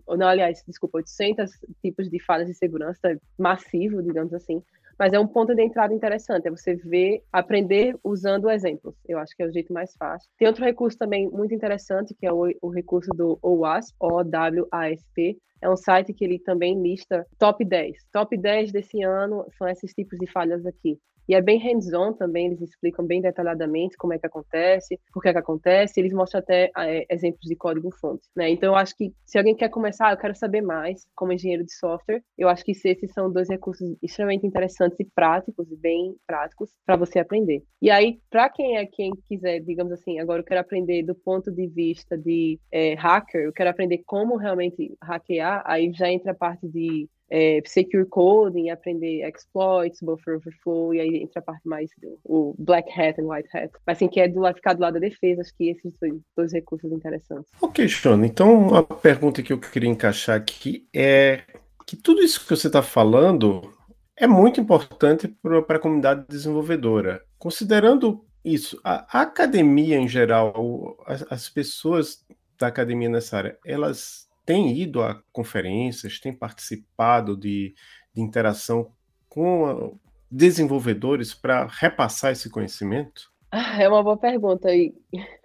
Speaker 2: não, aliás, desculpa, 800 tipos de falhas de segurança, massivo, digamos assim. Mas é um ponto de entrada interessante, é você ver, aprender usando exemplos. Eu acho que é o jeito mais fácil. Tem outro recurso também muito interessante, que é o, o recurso do OWASP, O-W-A-S-P. É um site que ele também lista top 10. Top 10 desse ano são esses tipos de falhas aqui. E é bem hands-on também, eles explicam bem detalhadamente como é que acontece, por que é que acontece, eles mostram até é, exemplos de código-fonte, né? Então, eu acho que se alguém quer começar, eu quero saber mais como engenheiro de software, eu acho que esses são dois recursos extremamente interessantes e práticos, e bem práticos, para você aprender. E aí, para quem é quem quiser, digamos assim, agora eu quero aprender do ponto de vista de é, hacker, eu quero aprender como realmente hackear, aí já entra a parte de é, secure coding, aprender exploits, buffer overflow, e aí entra a parte mais do o black hat e white hat. Mas assim, que é do, ficar do lado da defesa, acho que esses dois, dois recursos interessantes.
Speaker 1: Ok, Shona, então a pergunta que eu queria encaixar aqui é que tudo isso que você está falando é muito importante para a comunidade desenvolvedora. Considerando isso, a, a academia em geral, as, as pessoas da academia nessa área, elas tem ido a conferências, tem participado de, de interação com desenvolvedores para repassar esse conhecimento?
Speaker 2: Ah, é uma boa pergunta. É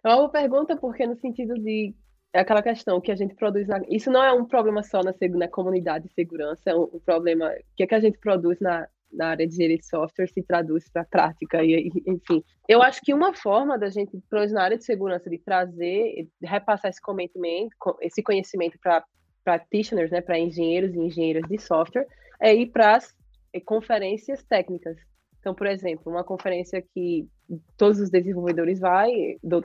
Speaker 2: uma boa pergunta porque no sentido de é aquela questão que a gente produz. Na... Isso não é um problema só na, na comunidade de segurança, é um, um problema que é que a gente produz na, na área de engenharia de software se traduz para a prática. E enfim eu acho que uma forma da gente na área de segurança de trazer de repassar esse conhecimento esse conhecimento para practitioners né para engenheiros e engenheiras de software é ir para as é, conferências técnicas. Então por exemplo uma conferência que todos os desenvolvedores vai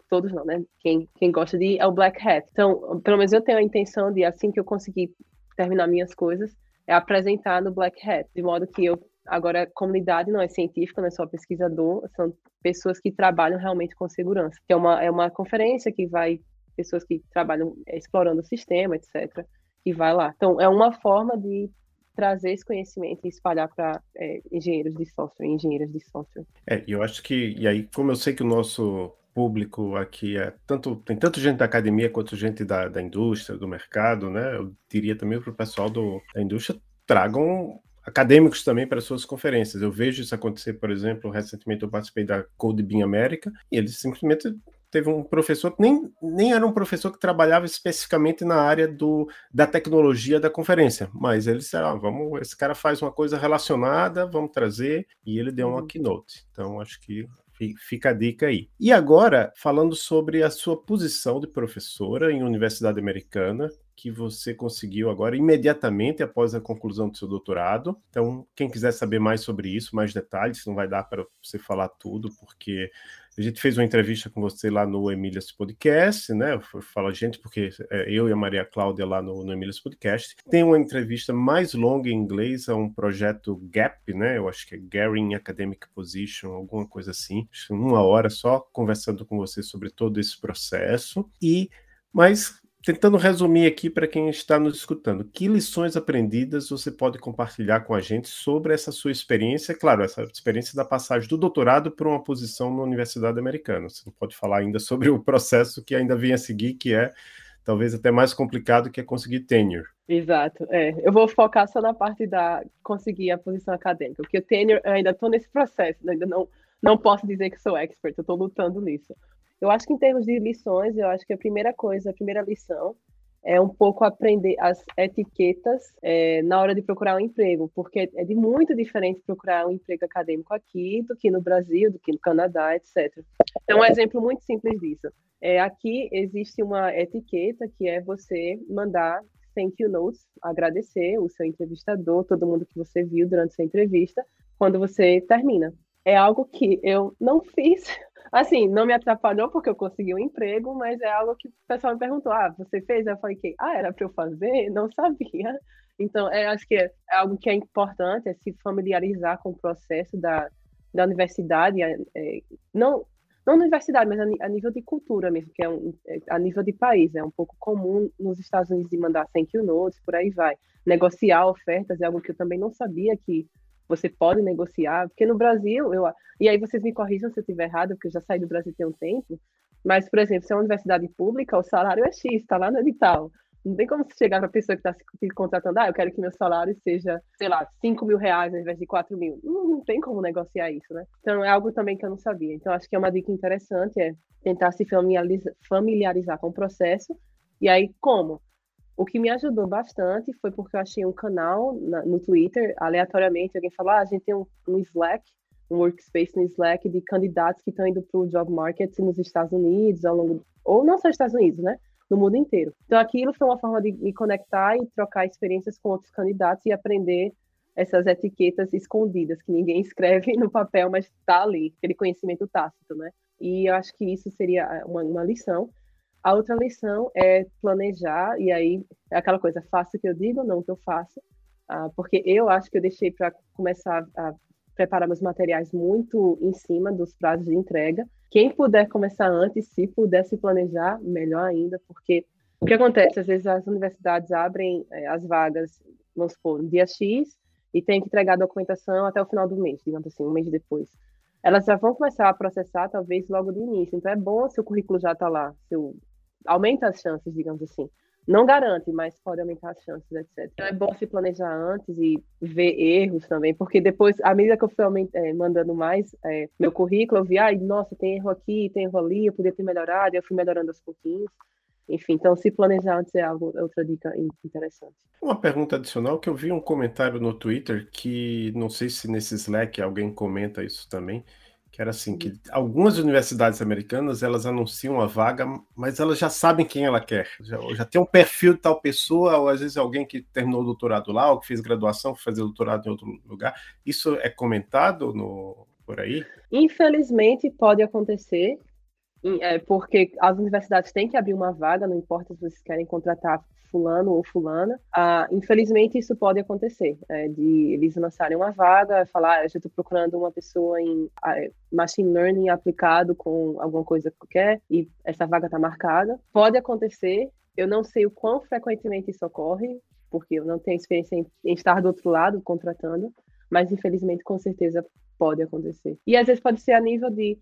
Speaker 2: todos não né quem quem gosta de ir é o Black Hat. Então pelo menos eu tenho a intenção de assim que eu conseguir terminar minhas coisas é apresentar no Black Hat, de modo que eu Agora, comunidade não é científica, não é só pesquisador, são pessoas que trabalham realmente com segurança. É uma, é uma conferência que vai pessoas que trabalham é, explorando o sistema, etc., que vai lá. Então, é uma forma de trazer esse conhecimento e espalhar para é, engenheiros de software, engenheiras de software.
Speaker 1: É, eu acho que, e aí, como eu sei que o nosso público aqui é tanto tem tanto gente da academia quanto gente da, da indústria, do mercado, né? Eu diria também para o pessoal do, da indústria tragam acadêmicos também para suas conferências. Eu vejo isso acontecer, por exemplo, recentemente eu participei da Code Bean América e eles simplesmente teve um professor que nem, nem era um professor que trabalhava especificamente na área do, da tecnologia da conferência, mas ele disse, ah, vamos, esse cara faz uma coisa relacionada, vamos trazer, e ele deu uma uhum. keynote. Então, acho que fica a dica aí. E agora, falando sobre a sua posição de professora em universidade americana, que você conseguiu agora imediatamente após a conclusão do seu doutorado. Então, quem quiser saber mais sobre isso, mais detalhes, não vai dar para você falar tudo, porque a gente fez uma entrevista com você lá no Emílias Podcast, né? Fala gente, porque é, eu e a Maria Cláudia lá no, no Emílias Podcast. Tem uma entrevista mais longa em inglês a um projeto GAP, né? Eu acho que é Garing Academic Position, alguma coisa assim. Uma hora só conversando com você sobre todo esse processo. E mas tentando resumir aqui para quem está nos escutando, que lições aprendidas você pode compartilhar com a gente sobre essa sua experiência? Claro, essa experiência da passagem do doutorado para uma posição na Universidade Americana. Você não pode falar ainda sobre o processo que ainda vem a seguir, que é talvez até mais complicado, que é conseguir tenure.
Speaker 2: Exato, é. Eu vou focar só na parte da conseguir a posição acadêmica, porque o tenure eu ainda estou nesse processo, né? ainda não, não posso dizer que sou expert, eu estou lutando nisso. Eu acho que em termos de lições, eu acho que a primeira coisa, a primeira lição é um pouco aprender as etiquetas é, na hora de procurar um emprego, porque é de muito diferente procurar um emprego acadêmico aqui do que no Brasil, do que no Canadá, etc. Então, um exemplo muito simples disso. É, aqui existe uma etiqueta que é você mandar thank you notes, agradecer o seu entrevistador, todo mundo que você viu durante sua entrevista, quando você termina. É algo que eu não fiz Assim, não me atrapalhou porque eu consegui um emprego, mas é algo que o pessoal me perguntou: ah, você fez? Eu falei que, ah, era para eu fazer? Não sabia. Então, é, acho que é, algo que é importante, é se familiarizar com o processo da, da universidade, é, é, não, não universidade, mas a, a, nível de cultura mesmo, que é, um, é, a nível de país. É um pouco comum nos Estados Unidos de mandar thank you notes, por aí vai. Negociar ofertas é algo que eu também não sabia que você pode negociar, porque no Brasil, eu, e aí vocês me corrijam se eu estiver errado, porque eu já saí do Brasil tem um tempo, mas, por exemplo, se é uma universidade pública, o salário é X, está lá no edital. Não tem como chegar para a pessoa que está se contratando, ah, eu quero que meu salário seja, sei lá, 5 mil reais ao invés de 4 mil. Não, não tem como negociar isso, né? Então, é algo também que eu não sabia. Então, acho que é uma dica interessante, é tentar se familiarizar, familiarizar com o processo. E aí, como? O que me ajudou bastante foi porque eu achei um canal na, no Twitter, aleatoriamente, alguém falou, ah, a gente tem um, um Slack, um workspace no Slack de candidatos que estão indo para o job market nos Estados Unidos, ao longo, ou não só nos Estados Unidos, né? No mundo inteiro. Então, aquilo foi uma forma de me conectar e trocar experiências com outros candidatos e aprender essas etiquetas escondidas que ninguém escreve no papel, mas está ali, aquele conhecimento tácito, né? E eu acho que isso seria uma, uma lição. A outra lição é planejar, e aí é aquela coisa, faça o que eu digo, não o que eu faço, uh, porque eu acho que eu deixei para começar a preparar meus materiais muito em cima dos prazos de entrega. Quem puder começar antes, se puder se planejar, melhor ainda, porque o que acontece? Às vezes as universidades abrem é, as vagas, vamos supor, no dia X, e tem que entregar a documentação até o final do mês, digamos assim, um mês depois. Elas já vão começar a processar, talvez, logo do início. Então, é bom se o currículo já está lá, se o aumenta as chances, digamos assim. Não garante, mas pode aumentar as chances, etc. Então é bom se planejar antes e ver erros também, porque depois, à medida que eu fui é, mandando mais é, meu currículo, eu vi, ai, nossa, tem erro aqui, tem erro ali, eu podia ter melhorado, eu fui melhorando aos pouquinhos. Enfim, então se planejar antes é algo, é outra dica interessante.
Speaker 1: Uma pergunta adicional que eu vi um comentário no Twitter que não sei se nesse Slack alguém comenta isso também, que era assim, que algumas universidades americanas, elas anunciam a vaga, mas elas já sabem quem ela quer. Já, já tem um perfil de tal pessoa, ou às vezes alguém que terminou o doutorado lá, ou que fez graduação, fazer doutorado em outro lugar. Isso é comentado no, por aí?
Speaker 2: Infelizmente, pode acontecer. É, porque as universidades têm que abrir uma vaga, não importa se vocês querem contratar fulano ou fulana. Ah, infelizmente, isso pode acontecer, é, de eles lançarem uma vaga, falar, ah, eu estou procurando uma pessoa em ah, machine learning aplicado com alguma coisa qualquer, e essa vaga está marcada. Pode acontecer, eu não sei o quão frequentemente isso ocorre, porque eu não tenho experiência em, em estar do outro lado contratando, mas infelizmente, com certeza, pode acontecer. E às vezes pode ser a nível de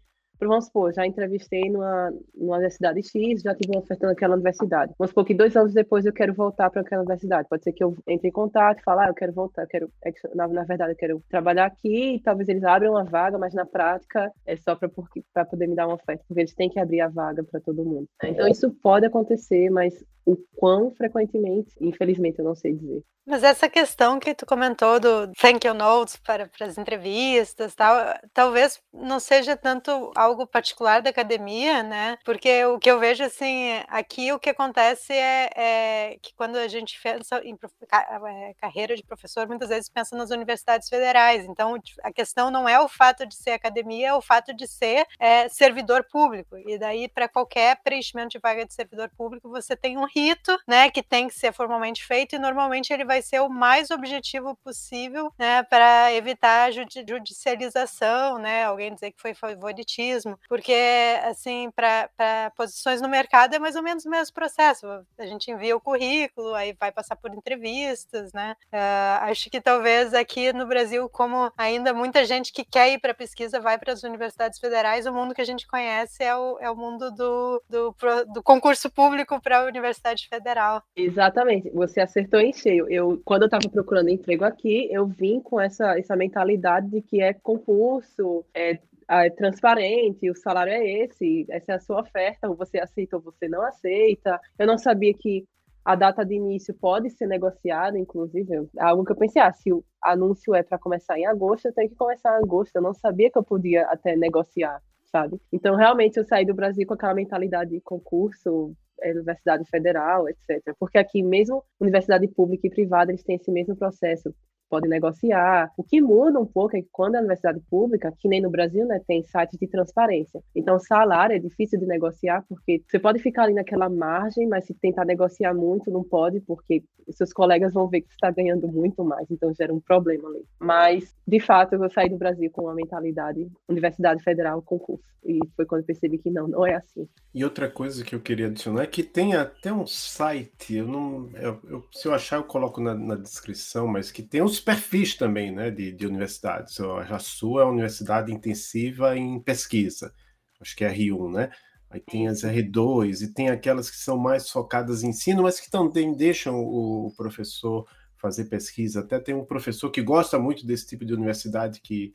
Speaker 2: vamos supor, já entrevistei numa, numa universidade X, já tive uma oferta naquela universidade. Vamos supor que dois anos depois eu quero voltar para aquela universidade. Pode ser que eu entre em contato e fale, ah, eu quero voltar, eu quero, é na, na verdade, eu quero trabalhar aqui, e talvez eles abram uma vaga, mas na prática é só para poder me dar uma oferta, porque eles têm que abrir a vaga para todo mundo. Então isso pode acontecer, mas o quão frequentemente, infelizmente, eu não sei dizer.
Speaker 3: Mas essa questão que tu comentou do thank you notes para, para as entrevistas, tal, talvez não seja tanto algo particular da academia, né? Porque o que eu vejo assim, aqui o que acontece é, é que quando a gente pensa em é, carreira de professor, muitas vezes pensa nas universidades federais. Então, a questão não é o fato de ser academia, é o fato de ser é, servidor público. E daí, para qualquer preenchimento de vaga de servidor público, você tem um rito, né, que tem que ser formalmente feito e normalmente ele vai ser o mais objetivo possível, né, para evitar judicialização, né, alguém dizer que foi favoritismo, porque, assim, para posições no mercado é mais ou menos o mesmo processo. A gente envia o currículo, aí vai passar por entrevistas, né. Uh, acho que talvez aqui no Brasil, como ainda muita gente que quer ir para pesquisa vai para as universidades federais, o mundo que a gente conhece é o, é o mundo do, do, do concurso público para a Universidade Federal.
Speaker 2: Exatamente, você acertou em cheio. Eu, quando eu estava procurando emprego aqui, eu vim com essa, essa mentalidade de que é concurso, é, é transparente, o salário é esse, essa é a sua oferta, ou você aceita ou você não aceita. Eu não sabia que a data de início pode ser negociada, inclusive, é algo que eu pensei, ah, se o anúncio é para começar em agosto, eu tenho que começar em agosto. Eu não sabia que eu podia até negociar, sabe? Então, realmente, eu saí do Brasil com aquela mentalidade de concurso, é, universidade federal, etc. Porque aqui, mesmo universidade pública e privada, eles têm esse mesmo processo pode negociar. O que muda um pouco é que quando a universidade pública, que nem no Brasil, né, tem sites de transparência. Então, salário é difícil de negociar, porque você pode ficar ali naquela margem, mas se tentar negociar muito, não pode, porque seus colegas vão ver que você está ganhando muito mais, então gera um problema ali. Mas, de fato, eu saí do Brasil com uma mentalidade Universidade Federal concurso. E foi quando percebi que não, não é assim.
Speaker 1: E outra coisa que eu queria adicionar é que tem até um site, eu não, eu, eu, se eu achar eu coloco na, na descrição, mas que tem uns perfis também né, de, de universidades. A sua é uma universidade intensiva em pesquisa, acho que é R1, né? Aí tem as R2 e tem aquelas que são mais focadas em ensino, mas que também deixam o professor fazer pesquisa. Até tem um professor que gosta muito desse tipo de universidade que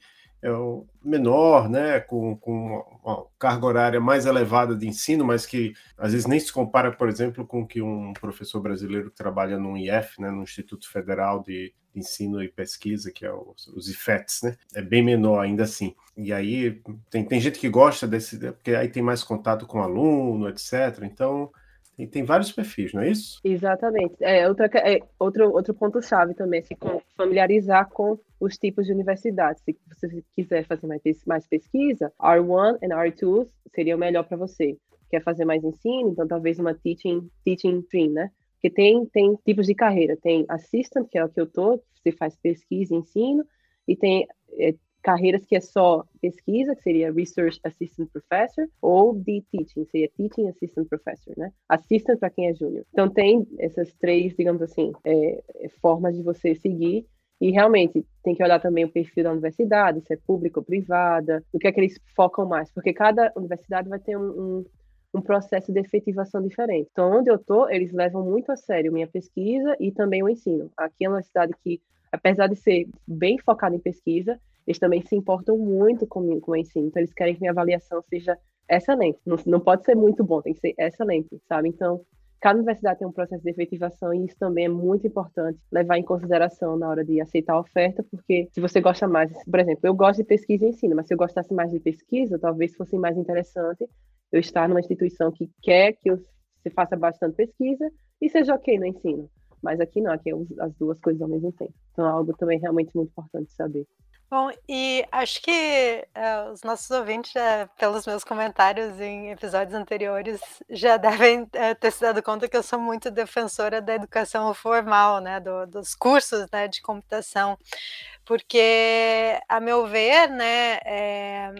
Speaker 1: menor, né, com, com uma carga horária mais elevada de ensino, mas que às vezes nem se compara, por exemplo, com que um professor brasileiro que trabalha no IF, né, no Instituto Federal de Ensino e Pesquisa, que é o, os IFETs, né, é bem menor ainda assim. E aí tem, tem gente que gosta desse, porque aí tem mais contato com aluno, etc. Então e tem vários perfis, não é isso?
Speaker 2: Exatamente. É, outra, é, outro, outro ponto-chave também, se com, familiarizar com os tipos de universidades. Se você quiser fazer mais, mais pesquisa, R1 e R2 seria o melhor para você. Quer fazer mais ensino? Então, talvez uma teaching, teaching stream, né? Porque tem, tem tipos de carreira. Tem assistant, que é o que eu tô, você faz pesquisa e ensino, e tem é, carreiras que é só pesquisa, que seria Research Assistant Professor, ou de Teaching, seria Teaching Assistant Professor, né? Assistant para quem é júnior. Então tem essas três, digamos assim, é, é, formas de você seguir e realmente tem que olhar também o perfil da universidade, se é pública ou privada, o que é que eles focam mais, porque cada universidade vai ter um, um, um processo de efetivação diferente. Então, onde eu estou, eles levam muito a sério minha pesquisa e também o ensino. Aqui é uma cidade que, apesar de ser bem focada em pesquisa, eles também se importam muito com, com o ensino. Então, eles querem que minha avaliação seja excelente. Não, não pode ser muito bom, tem que ser excelente, sabe? Então, cada universidade tem um processo de efetivação e isso também é muito importante levar em consideração na hora de aceitar a oferta, porque se você gosta mais, por exemplo, eu gosto de pesquisa e ensino, mas se eu gostasse mais de pesquisa, talvez fosse mais interessante eu estar numa instituição que quer que eu se faça bastante pesquisa e seja ok no ensino. Mas aqui não, aqui é as duas coisas ao mesmo tempo. Então é algo também realmente muito importante saber.
Speaker 3: Bom, e acho que uh, os nossos ouvintes, uh, pelos meus comentários em episódios anteriores, já devem uh, ter se dado conta que eu sou muito defensora da educação formal, né, do, dos cursos né, de computação, porque, a meu ver, né, é,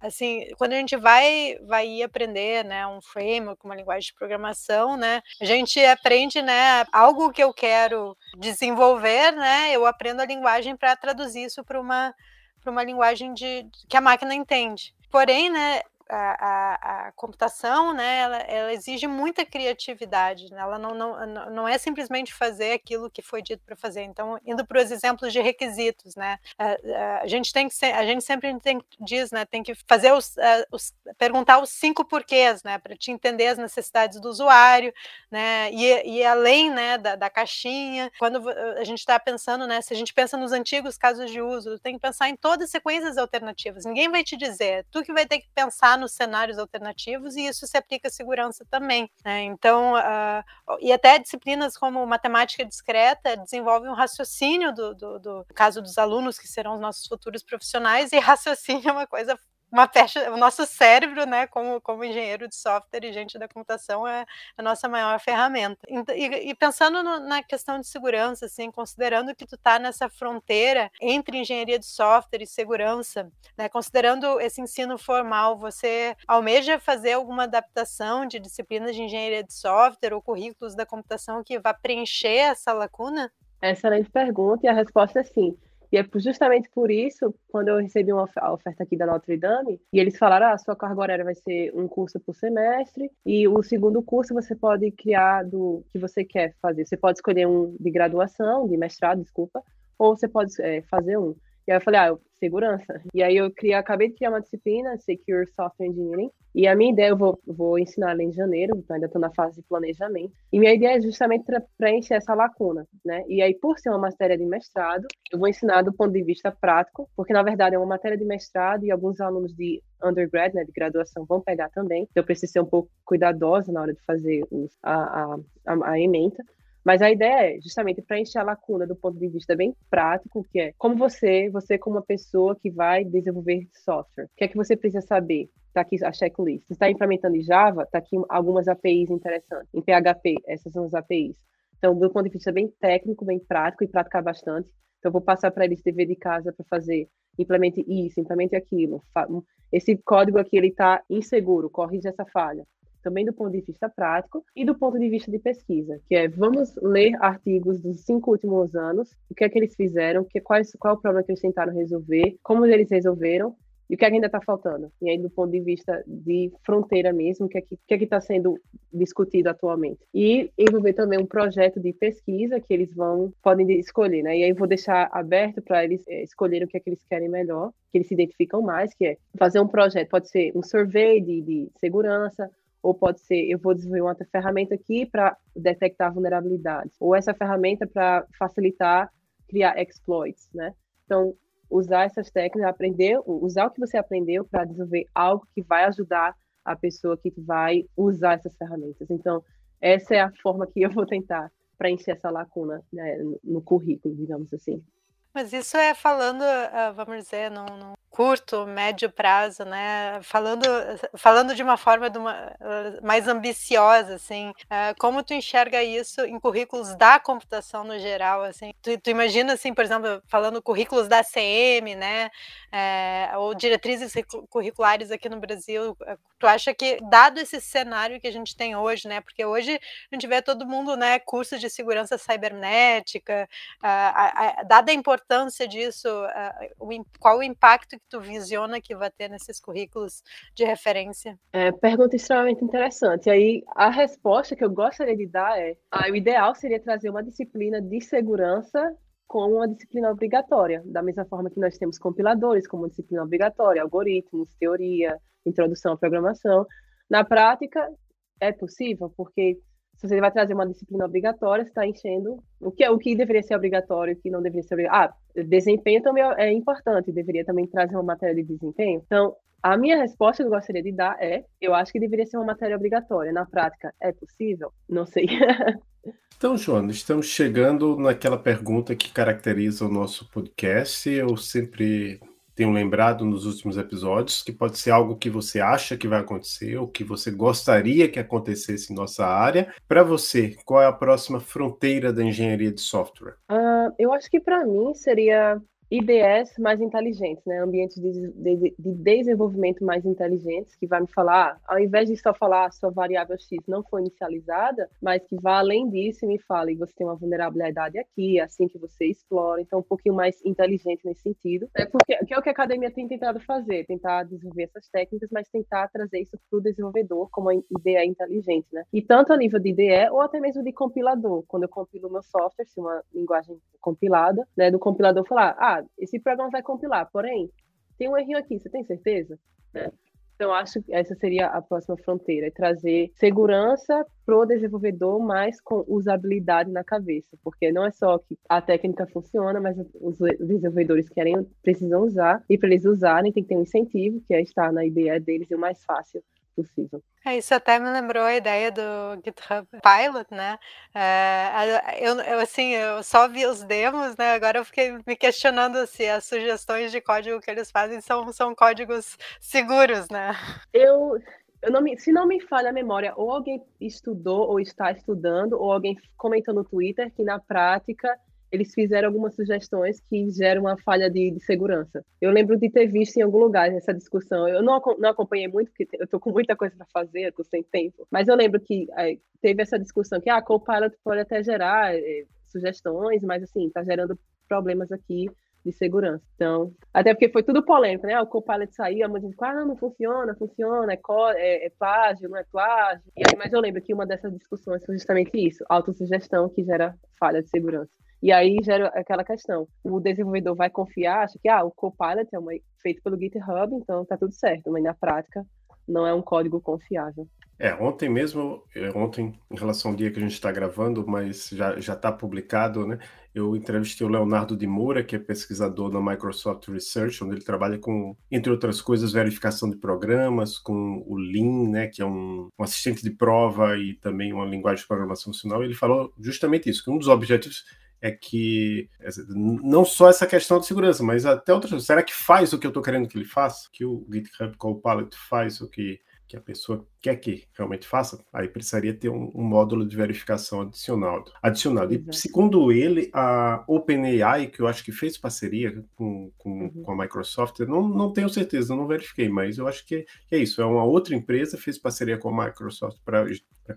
Speaker 3: assim, quando a gente vai vai aprender, né, um framework, uma linguagem de programação, né, a gente aprende, né, algo que eu quero desenvolver, né, eu aprendo a linguagem para traduzir isso para uma para uma linguagem de que a máquina entende. Porém, né, a, a, computação, né, ela, ela, exige muita criatividade, né? ela não, não, não é simplesmente fazer aquilo que foi dito para fazer. Então, indo para os exemplos de requisitos, né, a, a, gente tem que ser, a gente sempre tem, diz, né, tem que fazer os, os perguntar os cinco porquês, né, para te entender as necessidades do usuário, né, e, e além, né, da, da caixinha. Quando a gente está pensando, né, se a gente pensa nos antigos casos de uso, tem que pensar em todas as sequências alternativas. Ninguém vai te dizer, tu que vai ter que pensar nos cenários alternativos e isso se aplica à segurança também. Né? Então, uh, e até disciplinas como matemática discreta desenvolvem um raciocínio do, do, do caso dos alunos que serão os nossos futuros profissionais e raciocínio é uma coisa uma o nosso cérebro, né, como, como engenheiro de software e gente da computação, é a nossa maior ferramenta. E, e pensando no, na questão de segurança, assim, considerando que tu está nessa fronteira entre engenharia de software e segurança, né, considerando esse ensino formal, você almeja fazer alguma adaptação de disciplinas de engenharia de software ou currículos da computação que vá preencher essa lacuna?
Speaker 2: Excelente pergunta, e a resposta é sim. E é justamente por isso, quando eu recebi uma oferta aqui da Notre Dame, e eles falaram: ah, a sua carga horária vai ser um curso por semestre, e o segundo curso você pode criar do que você quer fazer. Você pode escolher um de graduação, de mestrado, desculpa, ou você pode é, fazer um. E aí eu falei, ah, segurança. E aí eu criei, acabei de criar uma disciplina, Secure Software Engineering, e a minha ideia, eu vou, vou ensinar ela em janeiro, então ainda estou na fase de planejamento. E minha ideia é justamente preencher essa lacuna, né? E aí, por ser uma matéria de mestrado, eu vou ensinar do ponto de vista prático, porque na verdade é uma matéria de mestrado e alguns alunos de undergrad, né, de graduação, vão pegar também. Então eu preciso ser um pouco cuidadosa na hora de fazer os, a, a, a, a ementa. Mas a ideia é justamente preencher a lacuna do ponto de vista bem prático, que é como você, você como uma pessoa que vai desenvolver software, o que é que você precisa saber? Está aqui a checklist. Se está implementando em Java, está aqui algumas APIs interessantes. Em PHP, essas são as APIs. Então, do ponto de vista bem técnico, bem prático e praticar bastante. Então, vou passar para eles dever de casa para fazer implemente isso, implemente aquilo. Esse código aqui ele está inseguro, corrige essa falha também do ponto de vista prático e do ponto de vista de pesquisa, que é vamos ler artigos dos cinco últimos anos, o que é que eles fizeram, que, quais, qual é o problema que eles tentaram resolver, como eles resolveram e o que, é que ainda está faltando. E aí, do ponto de vista de fronteira mesmo, o que é que é está sendo discutido atualmente. E envolver também um projeto de pesquisa que eles vão, podem escolher, né? E aí vou deixar aberto para eles é, escolherem o que é que eles querem melhor, que eles se identificam mais, que é fazer um projeto, pode ser um survey de, de segurança, ou pode ser, eu vou desenvolver uma ferramenta aqui para detectar vulnerabilidades, ou essa ferramenta para facilitar criar exploits, né? Então, usar essas técnicas, aprender, usar o que você aprendeu para desenvolver algo que vai ajudar a pessoa que vai usar essas ferramentas. Então, essa é a forma que eu vou tentar preencher essa lacuna né, no currículo, digamos assim.
Speaker 3: Mas isso é falando, ah, vamos dizer, num, num curto, médio prazo, né? Falando, falando de uma forma de uma, uh, mais ambiciosa, assim, uh, como tu enxerga isso em currículos da computação no geral, assim? Tu, tu imagina, assim, por exemplo, falando currículos da CM, né? É, ou diretrizes curriculares aqui no Brasil, tu acha que, dado esse cenário que a gente tem hoje, né? Porque hoje a gente vê todo mundo, né? Curso de segurança cibernética, uh, dada a importância disso, o, qual o impacto que tu visiona que vai ter nesses currículos de referência?
Speaker 2: É, pergunta extremamente interessante. Aí a resposta que eu gostaria de dar é: ah, o ideal seria trazer uma disciplina de segurança como uma disciplina obrigatória, da mesma forma que nós temos compiladores como disciplina obrigatória, algoritmos, teoria, introdução à programação. Na prática, é possível, porque se você vai trazer uma disciplina obrigatória, está enchendo o que, o que deveria ser obrigatório, o que não deveria ser obrigatório. Ah, desempenho também é importante, deveria também trazer uma matéria de desempenho. Então, a minha resposta que eu gostaria de dar é: eu acho que deveria ser uma matéria obrigatória. Na prática, é possível? Não sei.
Speaker 1: Então, Joana, estamos chegando naquela pergunta que caracteriza o nosso podcast. Eu sempre tenho lembrado nos últimos episódios, que pode ser algo que você acha que vai acontecer, ou que você gostaria que acontecesse em nossa área. Para você, qual é a próxima fronteira da engenharia de software?
Speaker 2: Uh, eu acho que para mim seria IDS mais inteligentes, né? Ambientes de, de, de, desenvolvimento mais inteligentes, que vai me falar, ao invés de só falar a sua variável X não foi inicializada, mas que vá além disso e me fale, você tem uma vulnerabilidade aqui, é assim que você explora, então um pouquinho mais inteligente nesse sentido. É porque que é o que a academia tem tentado fazer, tentar desenvolver essas técnicas, mas tentar trazer isso para o desenvolvedor como uma ideia inteligente, né? E tanto a nível de IDE ou até mesmo de compilador, quando eu compilo meu software, se uma linguagem compilada, né, do compilador falar, ah, esse programa vai compilar, porém, tem um errinho aqui, você tem certeza? É. Então, acho que essa seria a próxima fronteira, é trazer segurança para o desenvolvedor, mas com usabilidade na cabeça, porque não é só que a técnica funciona, mas os desenvolvedores querem, precisam usar, e para eles usarem tem que ter um incentivo, que é estar na IDE deles e o mais fácil possível.
Speaker 3: É, isso até me lembrou a ideia do GitHub Pilot, né? É, eu, eu, assim, eu só vi os demos, né? Agora eu fiquei me questionando se as sugestões de código que eles fazem são, são códigos seguros, né?
Speaker 2: Eu, eu não me, se não me falha a memória, ou alguém estudou ou está estudando, ou alguém comentou no Twitter que na prática eles fizeram algumas sugestões que geram uma falha de, de, segurança. Eu lembro de ter visto em algum lugar essa discussão. Eu não, não acompanhei muito, porque eu estou com muita coisa para fazer, estou sem tempo. Mas eu lembro que é, teve essa discussão que ah, a Copilot pode até gerar é, sugestões, mas assim, está gerando problemas aqui de segurança. Então, até porque foi tudo polêmico, né? O Copilot saiu, a muita gente ah, não funciona, funciona, é, é, é plágio, não é plágio. E aí, mas eu lembro que uma dessas discussões foi justamente isso, autossugestão que gera falha de segurança. E aí gera aquela questão. O desenvolvedor vai confiar, acha que ah, o Copilot é uma, feito pelo GitHub, então tá tudo certo, mas na prática não é um código confiável.
Speaker 1: É, ontem mesmo, é, ontem, em relação ao dia que a gente está gravando, mas já está publicado, né? Eu entrevistei o Leonardo de Moura, que é pesquisador na Microsoft Research, onde ele trabalha com, entre outras coisas, verificação de programas, com o Lean, né, que é um, um assistente de prova e também uma linguagem de programação funcional. Ele falou justamente isso, que um dos objetivos é que não só essa questão de segurança, mas até outras será que faz o que eu estou querendo que ele faça? Que o GitHub Copilot faz o que, que a pessoa quer que realmente faça? Aí precisaria ter um, um módulo de verificação adicional. adicionado. E segundo ele, a OpenAI, que eu acho que fez parceria com, com, uhum. com a Microsoft, não, não tenho certeza, não verifiquei, mas eu acho que, que é isso. É uma outra empresa, fez parceria com a Microsoft para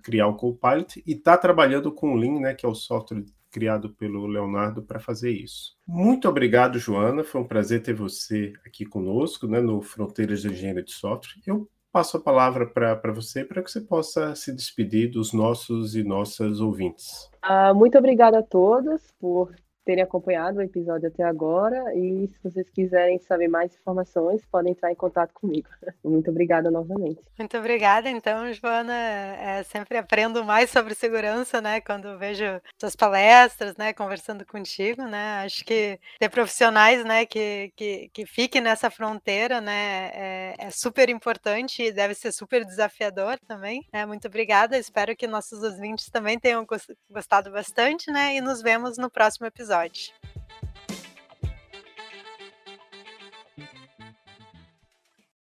Speaker 1: criar o Copilot e está trabalhando com o Lean, né, que é o software criado pelo Leonardo para fazer isso. Muito obrigado, Joana. Foi um prazer ter você aqui conosco, né, no Fronteiras de Engenharia de Software. Eu passo a palavra para você para que você possa se despedir dos nossos e nossas ouvintes.
Speaker 2: Uh, muito obrigada a todos por terem acompanhado o episódio até agora e se vocês quiserem saber mais informações, podem entrar em contato comigo. Muito obrigada novamente.
Speaker 3: Muito obrigada, então, Joana. É, sempre aprendo mais sobre segurança, né? Quando vejo suas palestras, né? Conversando contigo, né? Acho que ter profissionais, né? Que, que, que fiquem nessa fronteira, né? É, é super importante e deve ser super desafiador também. É, muito obrigada. Espero que nossos ouvintes também tenham gostado bastante, né? E nos vemos no próximo episódio episódio.